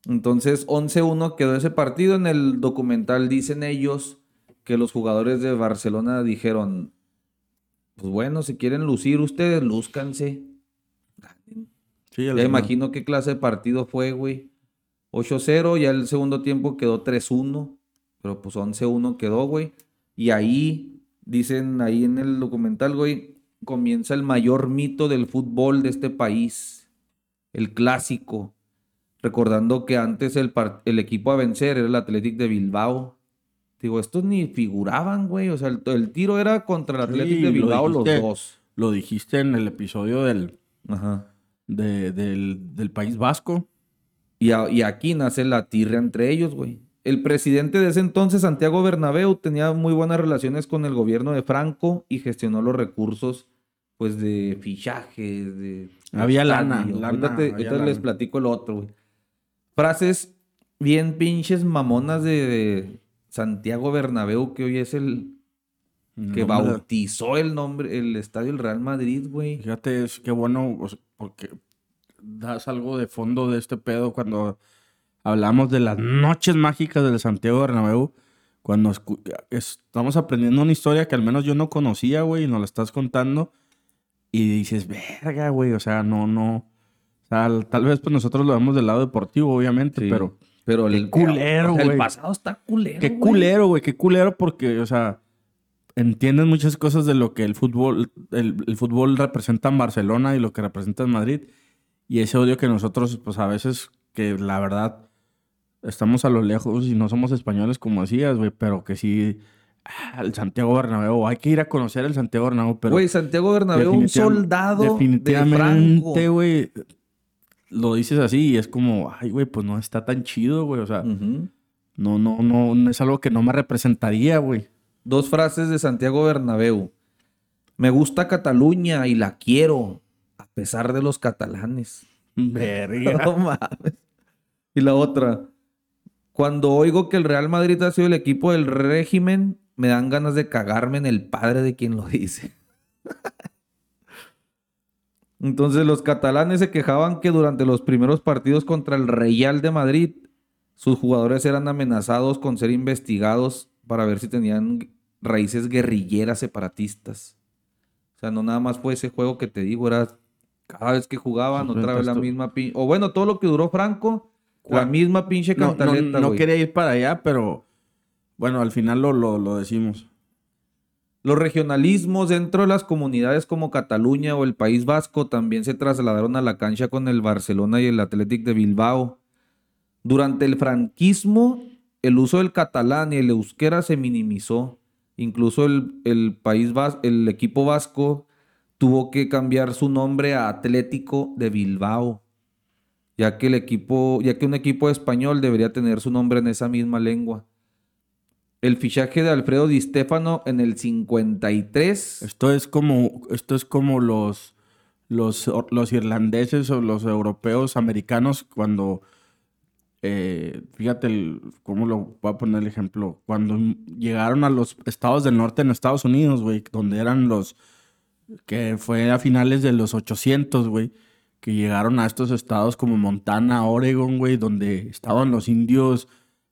Entonces, 11-1 quedó ese partido. En el documental dicen ellos que los jugadores de Barcelona dijeron, pues bueno, si quieren lucir ustedes, lúzcanse. Sí, Ya imagino qué clase de partido fue, güey. 8-0, ya el segundo tiempo quedó 3-1, pero pues 11-1 quedó, güey. Y ahí, dicen ahí en el documental, güey, comienza el mayor mito del fútbol de este país, el clásico. Recordando que antes el, el equipo a vencer era el Athletic de Bilbao. Digo, estos ni figuraban, güey. O sea, el, el tiro era contra el Sí, Athletic de lo Bilbao los dos. Lo dijiste en el episodio del, Ajá. de- del, del País Vasco. Y, a- y aquí nace la tirria entre ellos, güey. El presidente de ese entonces, Santiago Bernabéu, tenía muy buenas relaciones con el gobierno de Franco y gestionó los recursos, pues, de fichajes, de... Había lana, lana, Ahorita, te- había ahorita les platico el otro, güey. Frases bien pinches mamonas de, de Santiago Bernabéu, que hoy es el que No, bautizó el nombre, el estadio del Real Madrid, güey. Fíjate, es que bueno, o sea, porque das algo de fondo de este pedo cuando hablamos de las noches mágicas del Santiago Bernabéu. Cuando estamos aprendiendo una historia que al menos yo no conocía, güey, y nos la estás contando. Y dices, verga, güey, o sea, no, no. O sea, tal vez pues nosotros lo vemos del lado deportivo, obviamente, Sí. pero Pero el culero, o sea, El pasado está culero, Qué güey. culero, güey, qué culero porque, o sea, entiendes muchas cosas de lo que el fútbol, el, el fútbol representa en Barcelona y lo que representa en Madrid. Y ese odio que nosotros, pues a veces, que la verdad, estamos a lo lejos y no somos españoles como decías, güey, pero que sí, ah, el Santiago Bernabéu, hay que ir a conocer el Santiago Bernabéu, pero Güey, Santiago Bernabéu, un soldado de definitivamente, güey, lo dices así y es como, ay, güey, pues no está tan chido, güey, o sea, no, no, no, no es algo que no me representaría, güey. Dos frases de Santiago Bernabéu. Me gusta Cataluña y la quiero, pesar de los catalanes. [laughs] Verga. No mames. Y la otra. Cuando oigo que el Real Madrid ha sido el equipo del régimen, me dan ganas de cagarme en el padre de quien lo dice. [laughs] Entonces los catalanes se quejaban que durante los primeros partidos contra el Real de Madrid, sus jugadores eran amenazados con ser investigados para ver si tenían raíces guerrilleras separatistas. O sea, no nada más fue ese juego que te digo, era cada vez que jugaban, otra vez la misma pinche. O bueno, todo lo que duró Franco, la misma pinche No, no, cantaleta, no quería ir para allá, pero bueno, al final lo, lo, lo decimos. Los regionalismos dentro de las comunidades como Cataluña o el País Vasco también se trasladaron a la cancha con el Barcelona y el Athletic de Bilbao. Durante el franquismo, el uso del catalán y el euskera se minimizó. Incluso el, el país vas- el equipo vasco tuvo que cambiar su nombre a Atlético de Bilbao, ya que el equipo, ya que un equipo español debería tener su nombre en esa misma lengua. El fichaje de Alfredo Di Stéfano en el 53 Esto es como, esto es como los, los, los irlandeses o los europeos americanos cuando, eh, fíjate, ¿cómo lo voy a poner el ejemplo? Cuando llegaron a los estados del norte en Estados Unidos, güey, donde eran los, que fue a finales de los 800, güey, que llegaron a estos estados como Montana, Oregon, güey, donde estaban los indios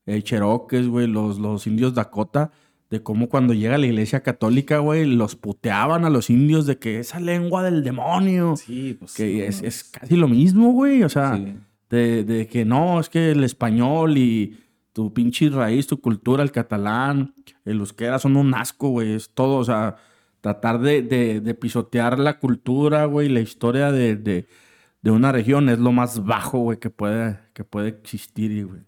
eh, cherokees, güey, los, los indios Dakota, de cómo cuando llega la iglesia católica, güey, los puteaban a los indios de que esa lengua del demonio, Sí, pues que sí, es, no. es casi lo mismo, güey, o sea, Sí. de, de que no, es que el español y tu pinche raíz, tu cultura, el catalán, el euskera son un asco, güey, es todo, o sea, tratar de, de- de pisotear la cultura, güey, la historia de, de- de una región es lo más bajo, güey, que puede, que puede existir, güey.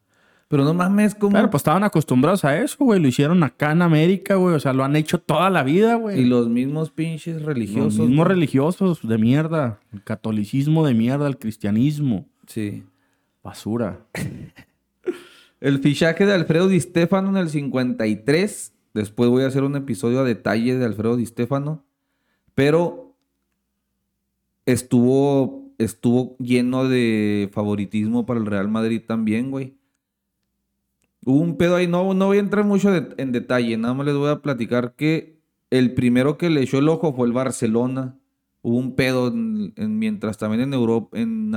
Pero no mames, como Claro, pues estaban acostumbrados a eso, güey, lo hicieron acá en América, güey, o sea, lo han hecho toda la vida, güey. y los mismos pinches religiosos. Los mismos güey. religiosos de mierda, el catolicismo de mierda, el cristianismo, Sí. basura. [laughs] El fichaje de Alfredo Di Stéfano en el 53. Después voy a hacer un episodio a detalle de Alfredo Di Stéfano. Pero estuvo, estuvo lleno de favoritismo para el Real Madrid también, güey. Hubo un pedo ahí, no, no voy a entrar mucho en detalle, nada más les voy a platicar que el primero que le echó el ojo fue el Barcelona. Hubo un pedo en- en- mientras también en Europa, en,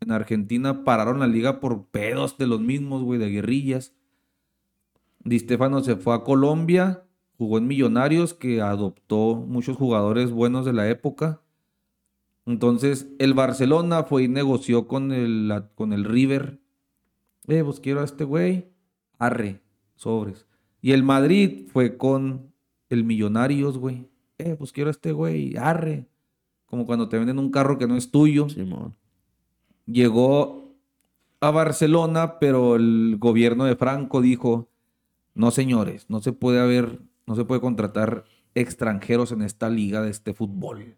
en Argentina pararon la liga por pedos de los mismos, güey, de guerrillas. Di Stéfano se fue a Colombia, jugó en Millonarios, que adoptó muchos jugadores buenos de la época. Entonces, el Barcelona fue y negoció con el, la- con el River. Eh, pues quiero a este güey. Arre, sobres. Y el Madrid fue con el Millonarios, güey. Eh, pues quiero a este güey. Arre. Como cuando te venden un carro que no es tuyo Simón. llegó a Barcelona, pero el gobierno de Franco dijo, no señores, no se puede haber, no se puede contratar extranjeros en esta liga de este fútbol.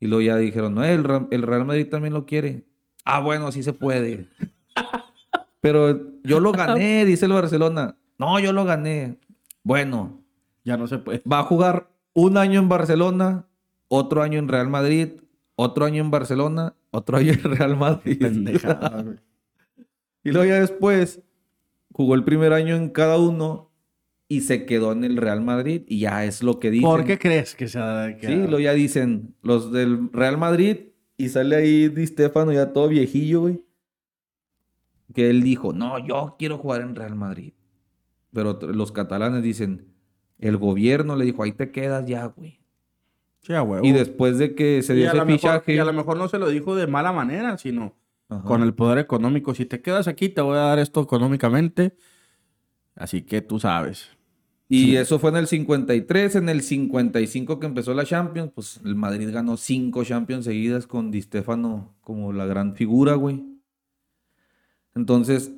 Y luego ya dijeron, no, el, Real Madrid también lo quiere. Ah, bueno, sí se puede. [laughs] pero yo lo gané, dice el Barcelona. No, yo lo gané. Bueno, Ya no se puede. va a jugar un año en Barcelona, otro año en Real Madrid, otro año en Barcelona, otro año en Real Madrid. Pendejada, [laughs] y luego ya después jugó el primer año en cada uno y se quedó en el Real Madrid y ya es lo que dicen. ¿Por qué crees que se ha Sí, lo ya dicen los del Real Madrid y sale ahí Di Stefano ya todo viejillo, güey. Que él dijo, no, yo quiero jugar en Real Madrid. Pero los catalanes dicen, el gobierno le dijo, ahí te quedas ya, güey. Sí, a huevo. Y después de que se dio ese mejor- fichaje... y a lo mejor no se lo dijo de mala manera, sino Ajá. con el poder económico. Si te quedas aquí, te voy a dar esto económicamente. Así que tú sabes. Y eso fue en el 53, en el 55 que empezó la Champions, pues el Madrid ganó cinco Champions seguidas con Di Stéfano como la gran figura, güey. Entonces,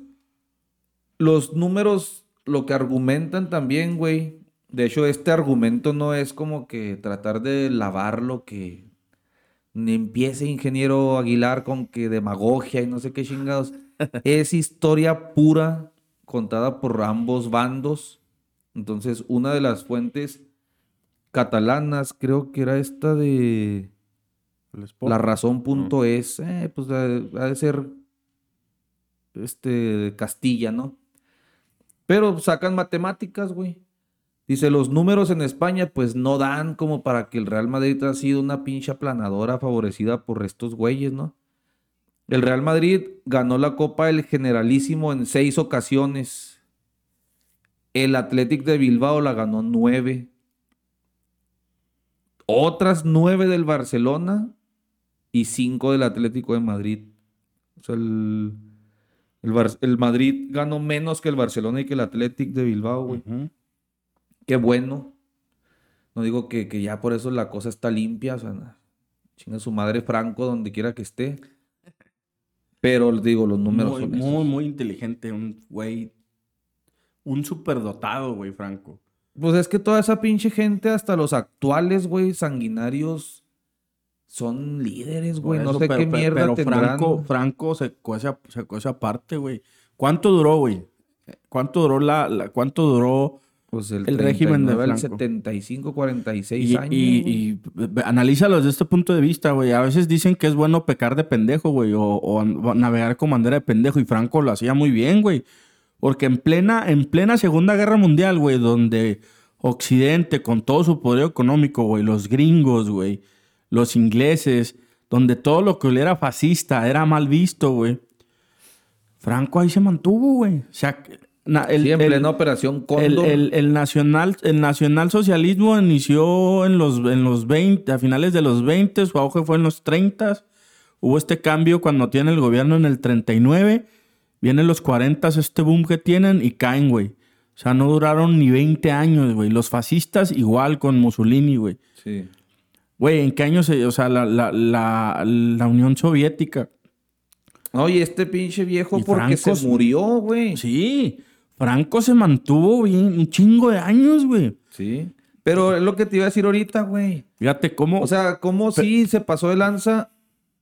los números, lo que argumentan también, güey. De hecho, este argumento no es como que tratar de lavar lo que empiece ingeniero Aguilar con que demagogia y no sé qué chingados. [laughs] es historia pura contada por ambos bandos. Entonces, una de las fuentes catalanas, creo que era esta de El Sport. la razón.es, eh, pues ha, de ser este de Castilla, ¿no? Pero sacan matemáticas, güey. Dice, los números en España pues no dan como para que el Real Madrid ha sido una pincha planadora favorecida por estos güeyes, ¿no? El Real Madrid ganó la Copa del Generalísimo en seis ocasiones. El Athletic de Bilbao la ganó nueve. Otras nueve del Barcelona y cinco del Atlético de Madrid. O sea, el, el, Madrid ganó menos que el Barcelona y que el Athletic de Bilbao, güey. Qué bueno. No digo que, que ya por eso la cosa está limpia, o sea, chinga su madre Franco donde quiera que esté. Pero les digo, los números muy, son esos. muy, muy inteligente, un güey. Un superdotado, güey, Franco. Pues es que toda esa pinche gente, hasta los actuales, güey, sanguinarios, son líderes, güey. No sé pero- qué pero- mierda pero tendrán. Franco, Franco se esa, sacó esa parte, güey. ¿Cuánto duró, güey? ¿Cuánto duró la, la- cuánto duró Pues el, el régimen de 39 al Franco. 75, 46 y, años. y, y analízalo desde este punto de vista, güey. A veces dicen que es bueno pecar de pendejo, güey, o, navegar con bandera de pendejo. Y Franco lo hacía muy bien, güey. Porque en plena, en plena Segunda Guerra Mundial, güey, donde Occidente, con todo su poder económico, güey, los gringos, güey, los ingleses, donde todo lo que era fascista era mal visto, güey. Franco ahí se mantuvo, güey. O sea, na- el, Sí, en el- plena operación Cóndor. el- el nacional, el nacionalsocialismo inició en los, en los 20, a finales de los 20, su auge fue en los 30. Hubo este cambio cuando tiene el gobierno en el 39. Vienen los 40, este boom que tienen y caen, güey. O sea, no duraron ni 20 años, güey. Los fascistas igual con Mussolini, güey. Sí. Güey, ¿en qué años? se- O sea, la, la, la, la Unión Soviética. Oye, este pinche viejo Y porque Franco se murió, güey. Sí, Franco se mantuvo bien un chingo de años, güey. Sí. Pero es lo que te iba a decir ahorita, güey. Fíjate cómo... O sea, cómo sí se pasó de lanza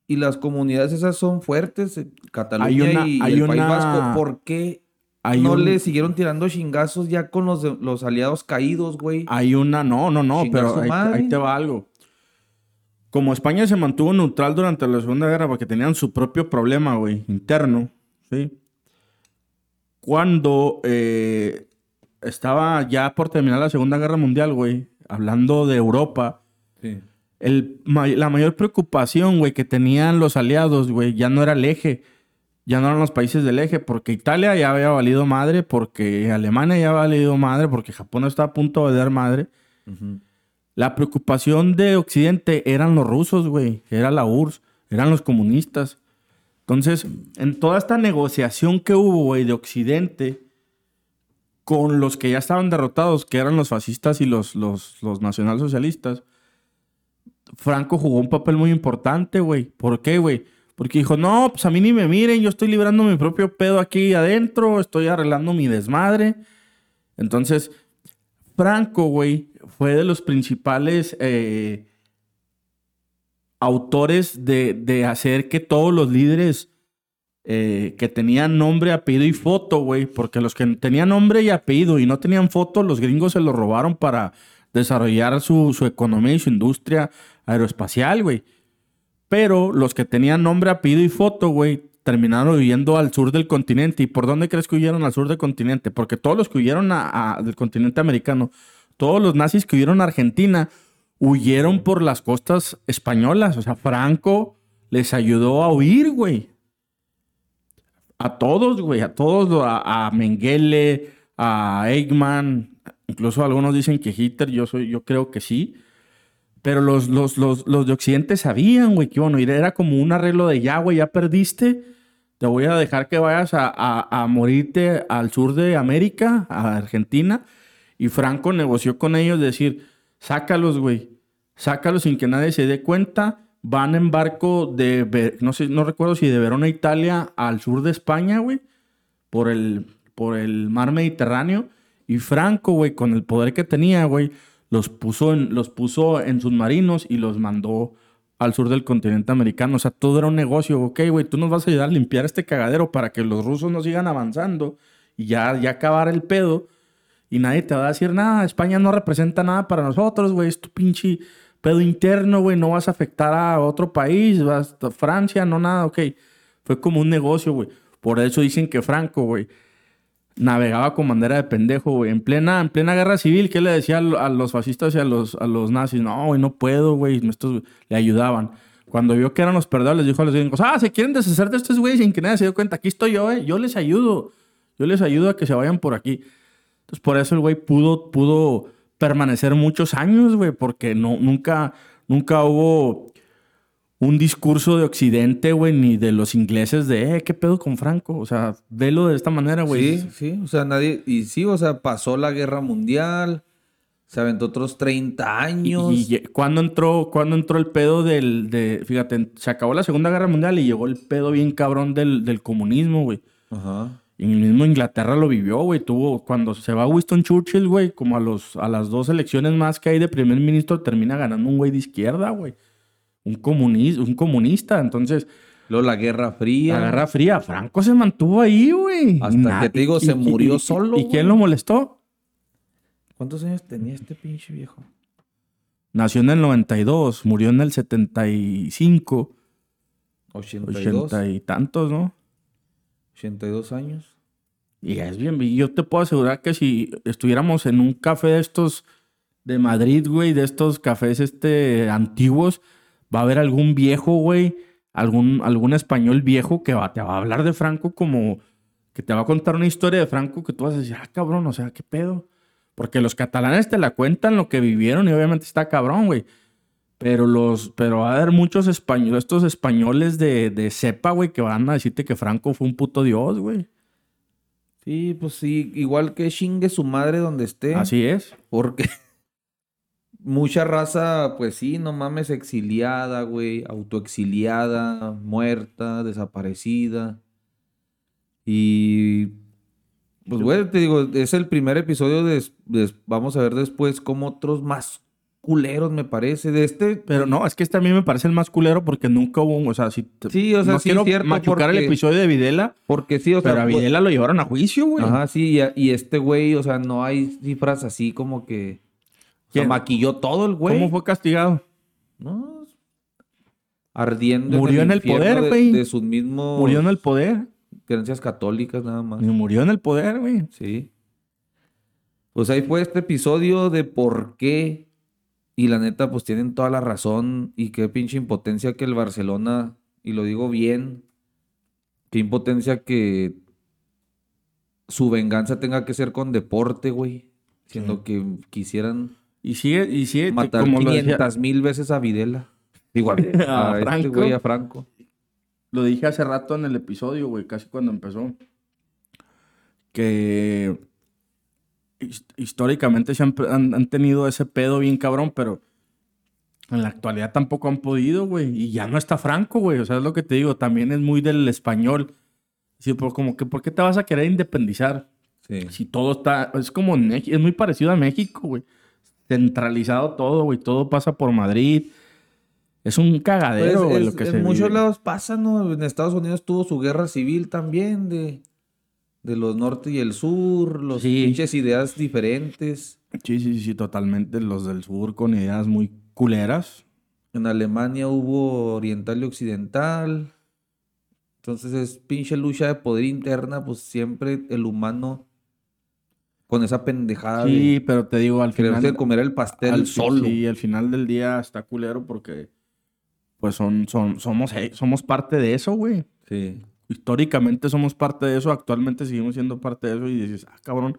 y las comunidades esas son fuertes, eh, Cataluña Hay una- y, hay el País Vasco. ¿Por qué hay no un- le siguieron tirando chingazos ya con los, los aliados caídos, güey? Hay una, no, no, no, pero ahí te va algo. Como España se mantuvo neutral durante la Segunda Guerra porque tenían su propio problema, güey, interno, ¿sí? Cuando eh, estaba ya por terminar la Segunda Guerra Mundial, güey, hablando de Europa, Sí. el, la mayor preocupación, güey, que tenían los aliados, güey, ya no era el eje, ya no eran los países del eje, porque Italia ya había valido madre, porque Alemania ya había valido madre, porque Japón estaba a punto de dar madre. La preocupación de Occidente eran los rusos, güey, era la URSS, eran los comunistas. Entonces, en toda esta negociación que hubo, güey, de Occidente con los que ya estaban derrotados, que eran los fascistas y los, los, los nacionalsocialistas, Franco jugó un papel muy importante, güey. ¿Por qué, güey? Porque dijo, no, pues a mí ni me miren, yo estoy librando mi propio pedo aquí adentro, estoy arreglando mi desmadre. Entonces, Franco, güey, fue de los principales eh, autores de, de hacer que todos los líderes eh, que tenían nombre, apellido y foto, güey, porque los que tenían nombre y apellido y no tenían foto, los gringos se los robaron para desarrollar su, su economía y su industria aeroespacial, güey. Pero los que tenían nombre, apellido y foto, güey, terminaron huyendo al sur del continente. ¿Y por dónde crees que huyeron al sur del continente? Porque todos los que huyeron a- del continente americano, todos los nazis que huyeron a Argentina, huyeron por las costas españolas. O sea, Franco les ayudó a huir, güey. A todos, güey, a todos, a, Mengele, a Eichmann, incluso algunos dicen que Hitler, yo, soy, yo creo que sí. Pero los, los, los, los de Occidente sabían, güey, que ir. Era como un arreglo de ya, güey, ya perdiste. Te voy a dejar que vayas a, a- a morirte al sur de América, a Argentina. Y Franco negoció con ellos, decir, sácalos, güey. Sácalos sin que nadie se dé cuenta. Van en barco de, no sé, no recuerdo si de Verona, Italia, al sur de España, güey. Por el, por el mar Mediterráneo. Y Franco, güey, con el poder que tenía, güey, los puso en, los puso en submarinos y los mandó al sur del continente americano. O sea, todo era un negocio. Ok, güey, tú nos vas a ayudar a limpiar este cagadero para que los rusos no sigan avanzando y ya, ya acabar el pedo. Y nadie te va a decir nada. España no representa nada para nosotros, güey. Es tu pinche pedo interno, güey. No vas a afectar a otro país. Vas Francia, no nada. Ok. Fue como un negocio, güey. Por eso dicen que Franco, güey, navegaba con bandera de pendejo, güey. En plena, en plena guerra civil, ¿qué le decía a, lo- a los fascistas y a los, a los nazis? No, güey, no puedo, güey. Estos le ayudaban. Cuando vio que eran los perdedores, les dijo a los gringos, ah, se quieren deshacer de estos güeyes sin que nadie se dio cuenta. Aquí estoy yo, eh. Yo les ayudo. Yo les ayudo a que se vayan por aquí. Entonces, por eso el güey pudo, pudo permanecer muchos años, güey, porque no, nunca, nunca hubo un discurso de Occidente, güey, ni de los ingleses de, eh, ¿qué pedo con Franco? O sea, velo de esta manera, güey. Sí, sí, o sea, nadie, y sí, o sea, pasó la guerra mundial, Se aventó otros 30 años. ¿Y, y cuándo entró, cuándo entró el pedo del... De, fíjate, se acabó la Segunda Guerra Mundial y llegó el pedo bien cabrón del, del comunismo, güey. Ajá. Y en el mismo Inglaterra lo vivió, güey. Tuvo, cuando se va Winston Churchill, güey, como a, los, a las dos elecciones más que hay de primer ministro, termina ganando un güey de izquierda, güey. Un, comunista, un comunista. Entonces, Luego la Guerra Fría. la Guerra Fría, Franco se mantuvo ahí, güey. Hasta que te digo, y- se y- murió y- solo, ¿Y güey. quién lo molestó? ¿Cuántos años tenía este pinche viejo? Nació en el 92, murió en el 75, 82. 80 y tantos, ¿no? 82 años. Y es bien, yo te puedo asegurar que si estuviéramos en un café de estos de Madrid, güey, de estos cafés este antiguos, va a haber algún viejo, güey, algún, algún español viejo que va, te va a hablar de Franco como que te va a contar una historia de Franco que tú vas a decir, ah, cabrón, o sea, ¿qué pedo? Porque los catalanes te la cuentan lo que vivieron y obviamente está cabrón, güey. Pero los, pero va a haber muchos españoles, estos españoles de, de cepa, güey, que van a decirte que Franco fue un puto dios, güey. Sí, pues sí. Igual que chingue su madre donde esté. Así es. Porque [laughs] mucha raza, pues sí, no mames, exiliada, güey. Autoexiliada, muerta, desaparecida. Y. Pues, güey, te digo, es el primer episodio de, de- Vamos a ver después como otros más culeros, me parece. De este. Pero no, es que este a mí me parece el más culero porque nunca hubo un. O sea, si te- Sí, o sea, no sí quiero cierto, machucar el porque- episodio de Videla, Porque sí, o sea. pero a pues- Videla lo llevaron a juicio, güey. Ajá, sí, y, este güey, o sea, no hay cifras así como que. ¿Quién? maquilló todo el güey. ¿Cómo fue castigado? No. Ardiendo Murió en el infierno poder, de- güey. De, sus mismos Murió en el poder. creencias católicas nada más. Y Murió en el poder, güey. Sí. Pues ahí fue este episodio de por qué. Y la neta, pues tienen toda la razón. Y qué pinche impotencia que el Barcelona, y lo digo bien, qué impotencia que su venganza tenga que ser con deporte, güey. Siendo Sí. que quisieran Y sigue, y sigue, matar como lo, decía- 500 mil veces a Videla. Digo, a, [laughs] A a este güey, a Franco. lo dije hace rato en el episodio, güey, casi cuando empezó. Que históricamente siempre han, han tenido ese pedo bien cabrón, pero en la actualidad tampoco han podido, güey. Y ya no está Franco, güey. O sea, es lo que te digo, también es muy del español. Sí, pero como que, ¿por qué te vas a querer independizar? Sí. Si todo está, es como en es muy parecido a México, güey. Centralizado todo, güey. Todo pasa por Madrid. Es un Pues, cagadero, güey, es- lo que en se muchos vive. lados pasa, ¿no? En Estados Unidos tuvo su guerra civil también de, de los norte y el sur, los Sí. pinches ideas diferentes. Sí, sí, sí, totalmente. Los del sur con ideas muy culeras. En Alemania hubo oriental y occidental. Entonces es pinche lucha de poder interna, pues siempre el humano con esa pendejada Sí, de pero te digo, al final. comer el pastel al, solo. Sí, al final del día está culero porque. Pues son, son, somos, eh, somos parte de eso, güey. Sí. Históricamente somos parte de eso, actualmente seguimos siendo parte de eso y dices, ah, cabrón,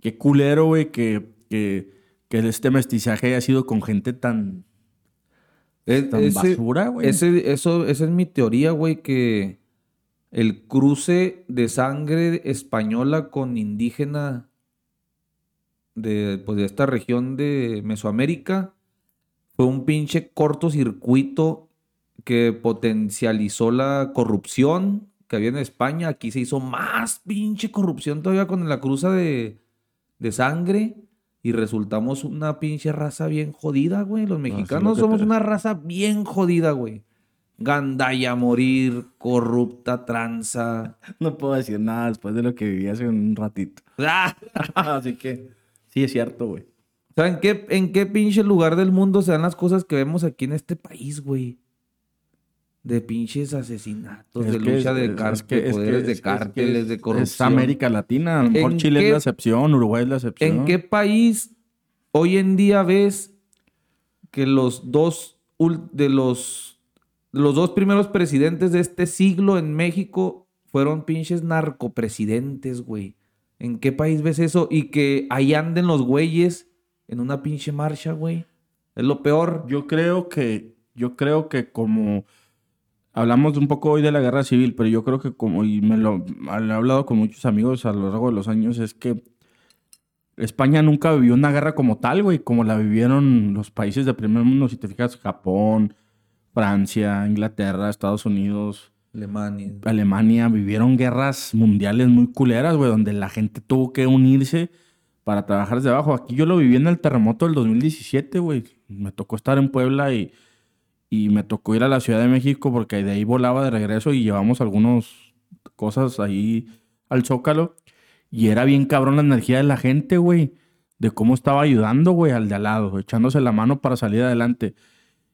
qué culero, güey, que, que, que este mestizaje haya sido con gente tan, Es- tan ese- basura, güey. Ese, eso, esa es mi teoría, güey, que el cruce de sangre española con indígena de, pues, de esta región de Mesoamérica fue un pinche cortocircuito que potencializó la corrupción que había en España. Aquí se hizo más pinche corrupción todavía con la cruza de, de sangre. Y resultamos una pinche raza bien jodida, güey. Los mexicanos somos te- una raza bien jodida, güey. Gandaya morir, corrupta, tranza. [laughs] No puedo decir nada después de lo que viví hace un ratito. [laughs] ¡Ah! Así que sí es cierto, güey. O sea, ¿en qué, ¿en qué pinche lugar del mundo se dan las cosas que vemos aquí en este país, güey? De pinches asesinatos, Es de que lucha de, es- car- es que- de es que- cárteles, es- de corrupción. Es América Latina. A lo mejor ¿En Chile qué- es la excepción, Uruguay es la excepción. ¿En qué país hoy en día ves que los dos de los los dos primeros presidentes de este siglo en México fueron pinches narcopresidentes, güey? ¿En qué país ves eso? Y que ahí anden los güeyes en una pinche marcha, güey. Es lo peor. Yo creo que, yo creo que como hablamos un poco hoy de la guerra civil, pero yo creo que como, y me lo, lo he hablado con muchos amigos a lo largo de los años, es que España nunca vivió una guerra como tal, güey, como la vivieron los países de primer mundo, si te fijas, Japón, Francia, Inglaterra, Estados Unidos, Alemania. Alemania, vivieron guerras mundiales muy culeras, güey, donde la gente tuvo que unirse para trabajar desde abajo. Aquí yo lo viví en el terremoto del 2017, güey. Me tocó estar en Puebla y, y me tocó ir a la Ciudad de México porque de ahí volaba de regreso y llevamos algunas cosas ahí al Zócalo. Y era bien cabrón la energía de la gente, güey. De cómo estaba ayudando, güey, al de al lado, echándose la mano para salir adelante.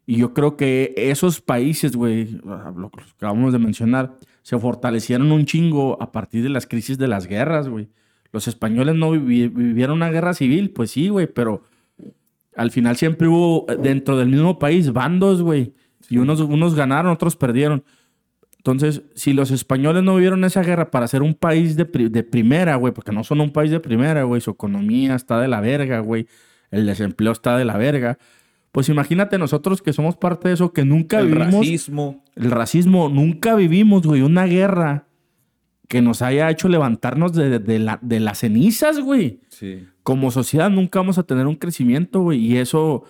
Y yo creo que esos países, güey, ah, lo que acabamos de mencionar, se fortalecieron un chingo a partir de las crisis de las guerras, güey. Los españoles no vivi- vivieron una guerra civil, pues sí, güey, pero al final siempre hubo eh, dentro del mismo país bandos, güey. Y unos, unos ganaron, otros perdieron. Entonces, si los españoles no vivieron esa guerra para ser un país de, pri- de primera, güey, porque no son un país de primera, güey, su economía está de la verga, güey, el desempleo está de la verga. Pues imagínate nosotros que somos parte de eso, que nunca El vivimos racismo. el racismo, nunca vivimos, güey, una guerra que nos haya hecho levantarnos de, de la- de las cenizas, güey. Sí. Como sociedad nunca vamos a tener un crecimiento, güey, y eso,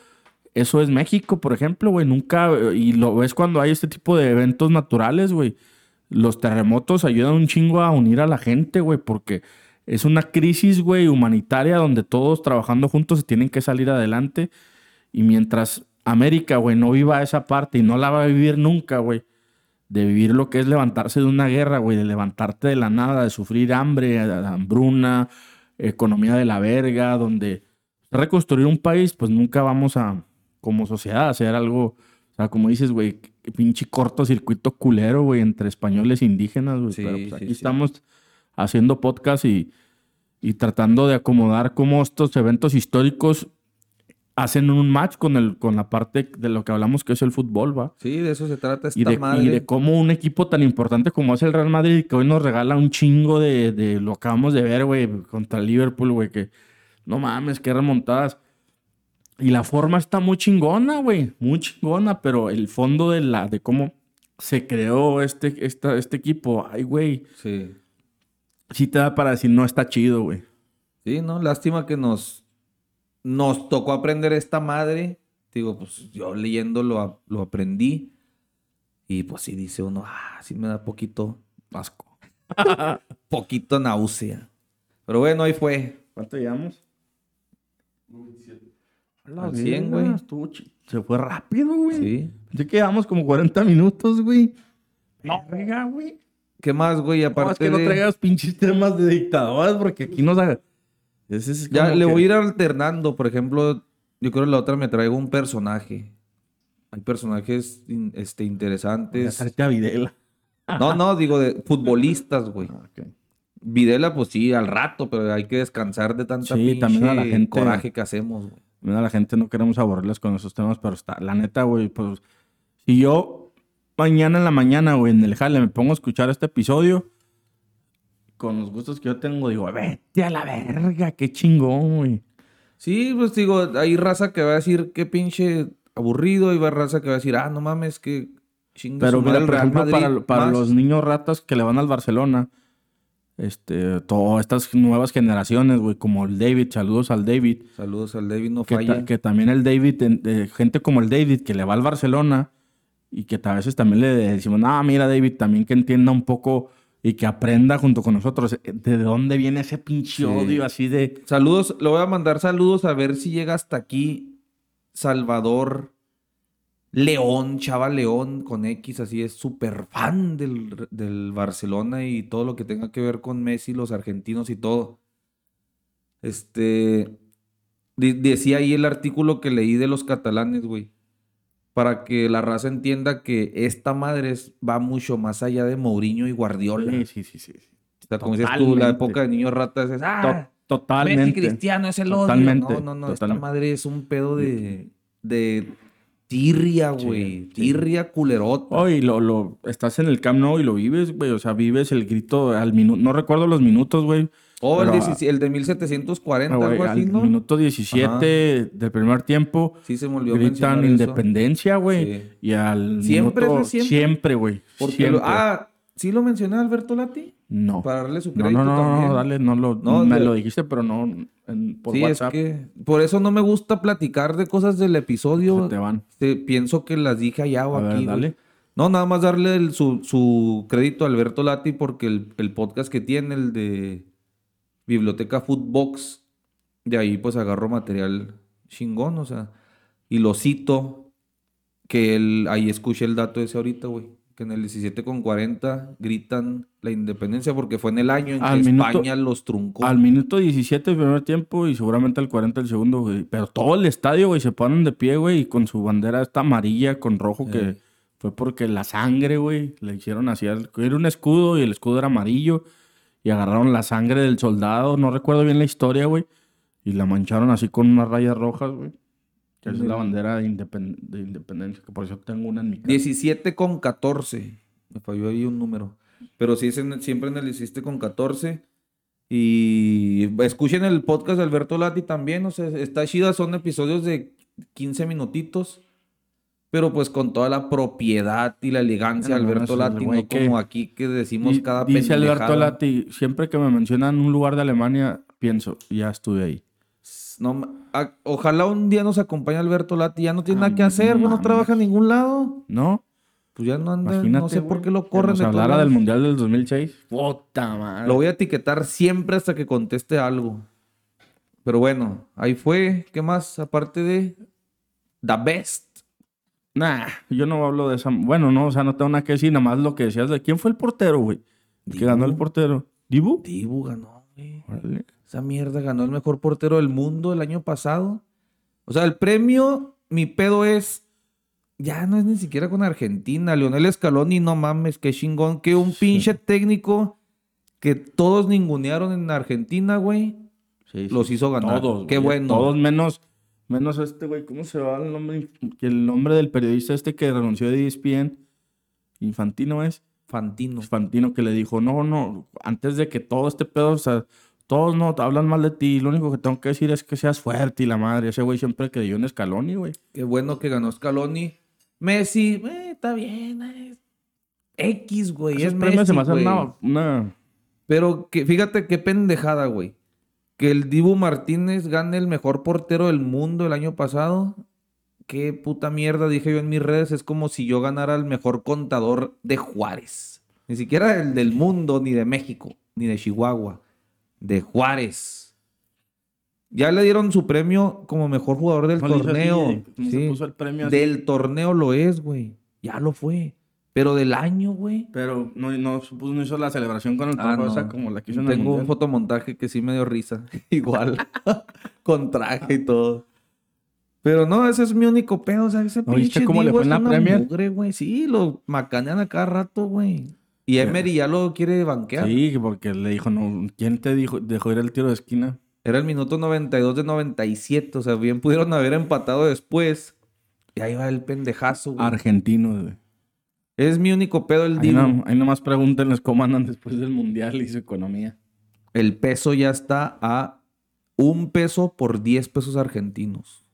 eso es México, por ejemplo, güey, nunca, y lo ves cuando hay este tipo de eventos naturales, güey. Los terremotos ayudan un chingo a unir a la gente, güey, porque es una crisis, güey, humanitaria donde todos trabajando juntos se tienen que salir adelante. Y mientras América, güey, no viva esa parte y no la va a vivir nunca, güey, de vivir lo que es levantarse de una guerra, güey, de levantarte de la nada, de sufrir hambre, hambruna, economía de la verga, donde reconstruir un país, pues nunca vamos a, como sociedad, hacer algo, o sea, como dices, güey, pinche cortocircuito culero, güey, entre españoles e indígenas, güey. Sí, Pero pues aquí sí. estamos haciendo podcast y, y tratando de acomodar cómo estos eventos históricos hacen un match con, el, con la parte de lo que hablamos que es el fútbol, ¿va? Sí, de eso se trata esta Y de, madre. y de cómo un equipo tan importante como es el Real Madrid, que hoy nos regala un chingo de, de lo acabamos de ver, güey, contra el Liverpool, güey, que no mames, qué remontadas. Y la forma está muy chingona, güey, muy chingona, pero el fondo de la, de cómo se creó este, esta, este equipo, ay, güey, Sí. sí te da para decir, no está chido, güey. Sí, no, lástima que nos, nos tocó aprender esta madre. Digo, pues yo leyendo lo, aprendí. Y pues sí dice uno, ah, sí me da poquito asco. [laughs] poquito náusea. Pero bueno, ahí fue. ¿Cuánto llevamos? Al 100, güey. Se fue rápido, güey. Sí. Pensé que llevamos como 40 minutos, güey. No, Verga, güey. ¿Qué más, güey? No, Aparte es que no traigas pinches temas de dictadoras porque aquí nos haga. Es Ya le que- voy a ir alternando. Por ejemplo, yo creo que la otra me traigo un personaje. Hay personajes in- este, Voy a interesantes. a Videla. No, no, digo de [laughs] futbolistas, güey. Ah, ok. Videla, pues sí, al rato, pero hay que descansar de tanta Sí, pinche también a la gente- coraje que hacemos, güey. Mira, la gente no queremos aburrirles con esos temas, pero está, la neta, güey, pues, si yo mañana en la mañana, güey, en el jale me pongo a escuchar este episodio, con los gustos que yo tengo, digo, vete a la verga, qué chingón, güey. Sí, pues digo, hay raza que va a decir qué pinche aburrido, y va raza que va a decir, ah, no mames, que chingue Pero mira, el por ejemplo, para, Madrid para más". los niños ratas que le van al Barcelona, este, todas estas nuevas generaciones, güey, como el David, saludos al David, Saludos al David, no que, ta- falla. que también el David, eh, gente como el David que le va al Barcelona y que a veces también le decimos, no, mira David, también que entienda un poco y que aprenda junto con nosotros de dónde viene ese pinche Sí. odio así de... Saludos, le voy a mandar saludos a ver si llega hasta aquí Salvador León, Chava León con X, así es súper fan del, del Barcelona y todo lo que tenga que ver con Messi, los argentinos y todo. Este, de- decía ahí el artículo que leí de los catalanes, güey, para que la raza entienda que esta madre va mucho más allá de Mourinho y Guardiola. Sí, sí, sí, sí. O sea, como dices tú, la época de niños ratas es, ah, To- totalmente. Messi Cristiano es el odio. Totalmente, No, no, no. Esta madre es un pedo de, de tirria, güey. sí. Tirria culerota. Oh, y lo, lo, estás en el Camp Nou y lo vives, güey. O sea, vives el grito al minuto. No recuerdo los minutos, güey. Oh, el, 17 el de 1740, Ah, así, al ¿no? minuto 17 del primer tiempo Sí, se me olvidó gritan independencia, güey. Sí. Y al ¿Siempre minuto- siempre? siempre, güey. Ah, ¿Sí lo mencioné a Alberto Lati? No. Para darle su No, crédito no, no, también. no, dale, no lo, No, me de- lo dijiste, pero no en- por sí, WhatsApp. es que por eso no me gusta platicar de cosas del episodio. Se te van. Pienso que las dije allá o A aquí. dale. No, nada más darle el- su, su crédito a Alberto Lati porque el, el podcast que tiene, el de Biblioteca Foodbox, de ahí pues agarro material chingón, o sea, y lo cito, que él, ahí escuché el dato ese ahorita, güey, que en el 17 con 40 gritan la independencia porque fue en el año en Al que minuto- España los truncó. Al minuto 17 del primer tiempo y seguramente al 40 del segundo, güey. Pero todo el estadio, güey, se ponen de pie, güey, y con su bandera esta amarilla con rojo que Eh. fue porque la sangre, güey, le hicieron así. Era un escudo y el escudo era amarillo y agarraron la sangre del soldado. No recuerdo bien la historia, güey. Y la mancharon así con unas rayas rojas, güey. Que es la bandera de, independ- de independencia, que por eso tengo una en mi casa. 17 con 14. Me falló ahí un número. Pero sí siempre en el 17 con 14. Y escuchen el podcast de Alberto Lati también. O sea, está chida. Son episodios de 15 minutitos. Pero pues con toda la propiedad y la elegancia de no, Alberto el Lati. No que- como aquí que decimos Di- cada Dice Alberto. Lati, siempre que me mencionan un lugar de Alemania, pienso, ya estuve ahí. No a- ojalá un día nos acompañe Alberto Lati. Ya no tiene nada que hacer. No trabaja en ningún lado. ¿No? Pues ya no anda. Imagínate. no sé por qué lo que corren nos de todos hablara del. Mundial del 2006. Puta madre. Lo voy a etiquetar siempre hasta que conteste algo. Pero bueno, ahí fue. ¿Qué más? Aparte de The Best. Nah, yo no hablo de esa. Bueno, no, o sea, no tengo nada que decir, nada más lo que decías de quién fue el portero, güey. Que ganó el portero. ¿Dibu? Dibu ganó, güey. Esa mierda ganó el mejor portero del mundo el año pasado. O sea, el premio, mi pedo es. Ya no es ni siquiera con Argentina. Leonel Scaloni, no mames, qué chingón. Que un pinche técnico que todos ningunearon en Argentina, güey. Sí, sí. Los hizo ganar. Todos. Qué güey, bueno. Todos menos, menos este, güey. ¿Cómo se va el nombre? Que el nombre del periodista este que renunció de ESPN. Infantino es. Fantino. Infantino que le dijo, no, no, antes de que todo este pedo, o sea, todos no te hablan mal de ti, lo único que tengo que decir es que seas fuerte y la madre. Ese güey siempre creyó en Scaloni, güey. Qué bueno que ganó Scaloni. Messi, eh, está bien. eh. X, güey. Es Messi, se me hacen güey. una, una- Pero que, fíjate qué pendejada, güey. Que el Dibu Martínez gane el mejor portero del mundo el año pasado. Qué puta mierda, dije yo en mis redes. Es como si yo ganara el mejor contador de Juárez. Ni siquiera el del mundo, ni de México, ni de Chihuahua. De Juárez. Ya le dieron su premio como mejor jugador del No así, torneo. ¿cómo se Sí. puso el premio? Del torneo lo es, güey. Ya lo fue. Pero del año, güey. Pero no, no, pues, no hizo la celebración con el Ah, trofeo no. esa como la que hizo en el Tengo un Mundial. fotomontaje que sí me dio risa. [laughs] Igual. [laughs] Con traje y todo. Pero no, ese es mi único pedo. O sea, ese ¿No pinche cómo le Divo fue es en la una Premier? mugre, güey. Sí, lo macanean a cada rato, güey. Y Emery ya lo quiere banquear. Sí, porque le dijo, no, ¿quién te dijo, dejó ir al tiro de esquina? Era el minuto 92 de 97. O sea, bien pudieron haber empatado después. Y ahí va el pendejazo, güey. Argentino, güey. Es mi único pedo el Ahí, no, ahí nomás pregúntenles cómo andan después del Mundial y su economía. El peso ya está a un peso por 10 pesos argentinos.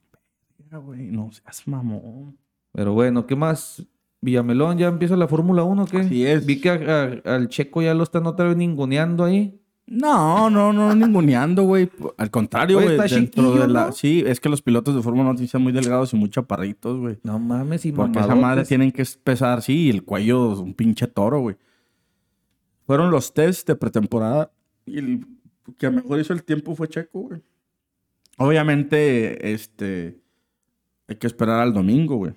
Güey, no seas mamón. Pero bueno, ¿qué más? Villamelón, ¿ya empieza la Fórmula 1 o qué? Así es. Vi que a- a- al Checo ya lo están otra vez ninguneando ahí. No, no, no, ninguneando, güey. Al contrario, güey. Dentro de la... ¿no? Sí, es que los pilotos de Fórmula 1 sí son muy delgados y muy chaparritos, güey. No mames, y Porque esa madre tienen que pesar, sí, y el cuello es un pinche toro, güey. Fueron los tests de pretemporada y el que mejor hizo el tiempo fue Checo, güey. Obviamente, este, hay que esperar al domingo, güey.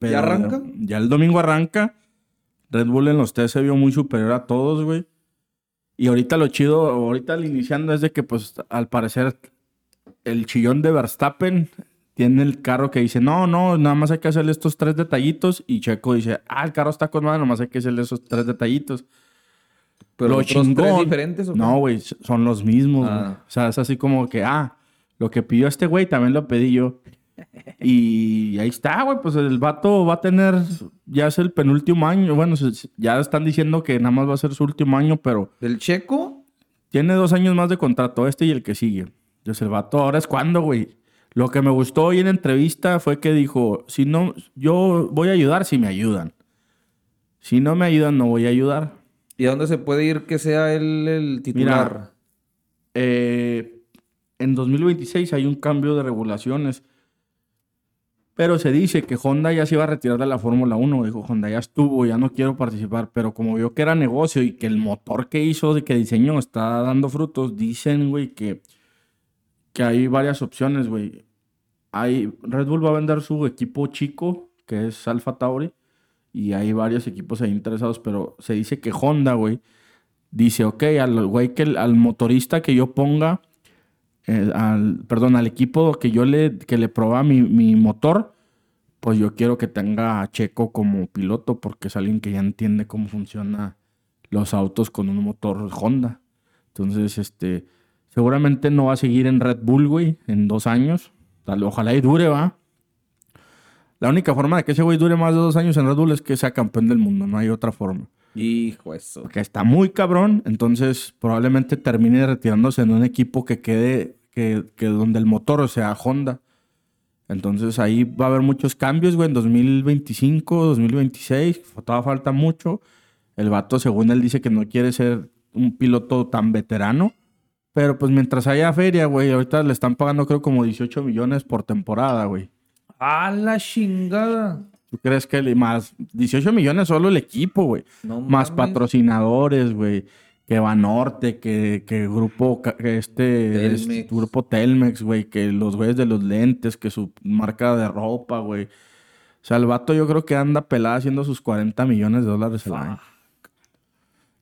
¿Ya arranca? Ya el domingo arranca. Red Bull en los test se vio muy superior a todos, güey. Y ahorita lo chido, ahorita al iniciando es de que, pues, al parecer, el chillón de Verstappen tiene el carro que dice, no, no, nada más hay que hacerle estos tres detallitos. Y Checo dice, ah, el carro está con madre, nada más hay que hacerle esos tres detallitos. Pero lo tres diferentes o? No, güey, son los mismos. Ah. O sea, es así como que, ah, lo que pidió este güey también lo pedí yo. Y ahí está, güey, pues el vato va a tener, ya es el penúltimo año. Bueno, ya están diciendo que nada más va a ser su último año, pero ¿Del Checo? tiene dos años más de contrato, este y el que sigue. Entonces el vato, ahora es cuando, güey. Lo que me gustó hoy en entrevista fue que dijo, si no, yo voy a ayudar si me ayudan. Si no me ayudan, no voy a ayudar. ¿Y a dónde se puede ir que sea él el titular? Mira, eh, en 2026 hay un cambio de regulaciones. Pero se dice que Honda ya se iba a retirar de la Fórmula 1. Dijo, Honda ya estuvo, ya no quiero participar. Pero como vio que era negocio y que el motor que hizo, que diseñó, está dando frutos, dicen, güey, que, que hay varias opciones, güey. Hay, Red Bull va a vender su equipo chico, que es Alfa Tauri. Y hay varios equipos ahí interesados, pero se dice que Honda, güey, dice, ok, al güey que al motorista que yo ponga eh, al, perdón, al equipo que yo le, que le probaba mi, mi, motor, pues yo quiero que tenga a Checo como piloto porque es alguien que ya entiende cómo funciona los autos con un motor Honda. Entonces, este, seguramente no va a seguir en Red Bull, güey, en dos años. Ojalá y dure, va. La única forma de que ese güey dure más de dos años en Red Bull es que sea campeón del mundo, no hay otra forma. Hijo eso. Porque está muy cabrón, entonces probablemente termine retirándose en un equipo que quede, que, que donde el motor sea Honda. Entonces ahí va a haber muchos cambios, güey, en 2025, 2026, todavía falta mucho. El vato, según él, dice que no quiere ser un piloto tan veterano. Pero pues mientras haya feria, güey, ahorita le están pagando creo como 18 millones por temporada, güey. ¡A la chingada! ¿Tú crees que más 18 millones solo el equipo, güey? No más mames. patrocinadores, güey. Que va Norte, que, que grupo, que este, grupo Telmex, güey. Que los güeyes de los lentes, que su marca de ropa, güey. O sea, el vato yo creo que anda pelada haciendo sus 40 millones de dólares al año.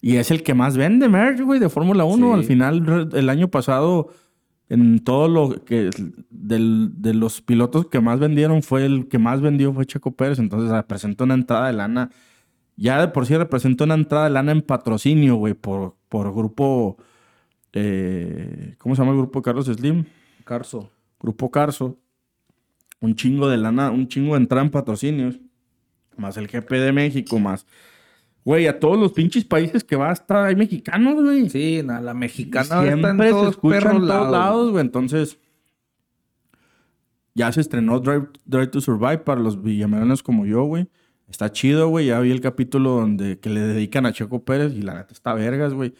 Y es el que más vende merch, güey, de Fórmula 1. Sí. Al final, el año pasado, en todo lo que... del- de los pilotos que más vendieron, fue el que más vendió fue Checo Pérez. Entonces, representa una entrada de lana. Ya de por sí representa una entrada de lana en patrocinio, güey, por, por grupo... eh, ¿Cómo se llama el grupo Carlos Slim? Carso. Grupo Carso. Un chingo de lana, un chingo de entrada en patrocinios. Más el GP de México, más... Güey, a todos los pinches países que va a estar hay mexicanos, güey. Sí, na, la mexicana está en Siempre se todos escucha perros en todos lados. lados, güey. Entonces, ya se estrenó Drive, Drive to Survive para los villameranos como yo, güey. Está chido, güey. Ya vi el capítulo donde que le dedican a Checo Pérez y la neta está vergas, güey.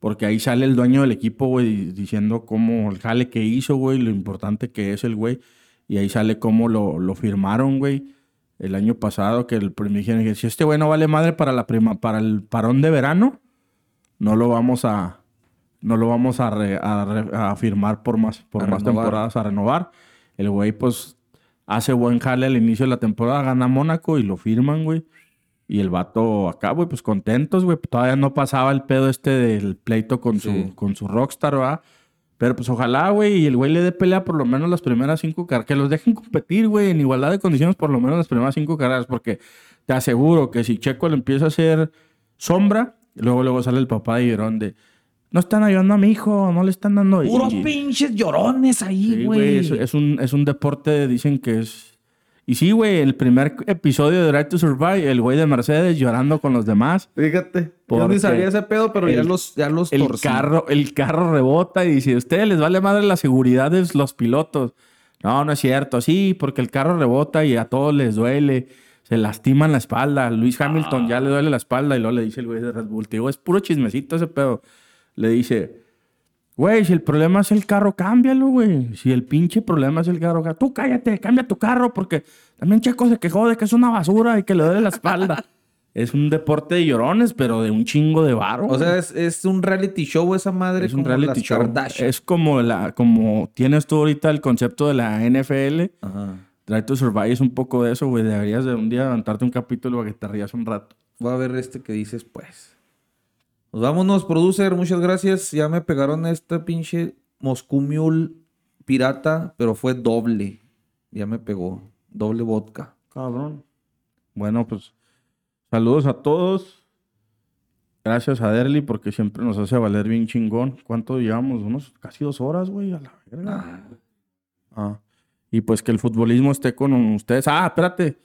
Porque ahí sale el dueño del equipo, güey, diciendo cómo el jale que hizo, güey, lo importante que es el güey. Y ahí sale cómo lo, lo firmaron, güey. El año pasado, que el primer dijeron si este güey no vale madre para la prima, para el parón de verano, no lo vamos a, no lo vamos a, re- a re- a firmar por más, por A más renovar. temporadas a renovar. El güey, pues, hace buen jale al inicio de la temporada, gana Mónaco y lo firman, güey. Y el vato acá, güey, pues contentos, güey. Todavía no pasaba el pedo este del pleito con, Sí. su, con su Rockstar, ¿verdad? Pero pues ojalá, güey, y el güey le dé pelea por lo menos las primeras cinco carreras. Que los dejen competir, güey, en igualdad de condiciones por lo menos las primeras cinco carreras. Porque te aseguro que si Checo le empieza a hacer sombra, luego luego sale el papá de Girón de... No están ayudando a mi hijo, no le están dando... Puros y- pinches llorones ahí, güey. es, es un, es un deporte, dicen que es... Y sí, güey, el primer episodio de Drive to Survive, el güey de Mercedes llorando con los demás. Fíjate. Yo ni sabía ese pedo, pero ya el- los, ya los El torcí. carro, el carro rebota y dice, a ustedes les vale madre la seguridad de los pilotos. No, no es cierto. Sí, porque el carro rebota y a todos les duele. Se lastiman la espalda. Luis Hamilton ya le duele la espalda y luego le dice el güey de Red Bull. Digo, es puro chismecito ese pedo. Le dice, güey, si el problema es el carro, cámbialo, güey. Si el pinche problema es el carro, tú cállate, cambia tu carro porque también Checo se quejó de que es una basura y que le duele la espalda. [laughs] es un deporte de llorones, pero de un chingo de varo. O sea, es, es un reality show esa madre. Es un como reality las show. Kardashian. Es como la, como tienes tú ahorita el concepto de la NFL. Ajá. Drive to Survive es un poco de eso, güey. Deberías de un día levantarte un capítulo para que te rías un rato. Voy a ver este que dices, pues. Nos vámonos, producer. Muchas gracias. Ya me pegaron esta pinche Moscú Mule pirata, pero fue doble. Ya me pegó. Doble vodka. Cabrón. Bueno, pues saludos a todos. Gracias a Derly porque siempre nos hace valer bien chingón. ¿Cuánto llevamos? Unos casi dos horas, güey, a la verga. Ah. Y pues que el futbolismo esté con ustedes. Ah, espérate.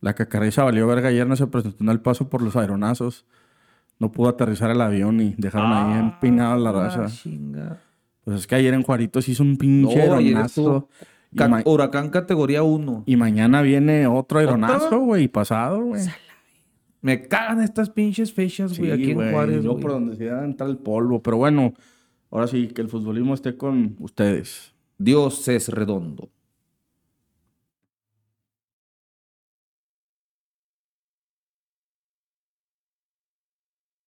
La cacarriza valió verga ayer, no se presentó en el paso por los aeronazos. No pudo aterrizar el avión y dejaron ahí empinada la raza. Ah, chinga. Pues es que ayer en Juaritos hizo un pinche No, aeronazo. Ca- Huracán categoría 1. y mañana viene otro aeronazo, güey, pasado, güey. Me cagan estas pinches fechas, güey, aquí en Juárez, yo por donde se da entrar el polvo. Pero bueno, ahora sí, que el futbolismo esté con ustedes. Dios es redondo.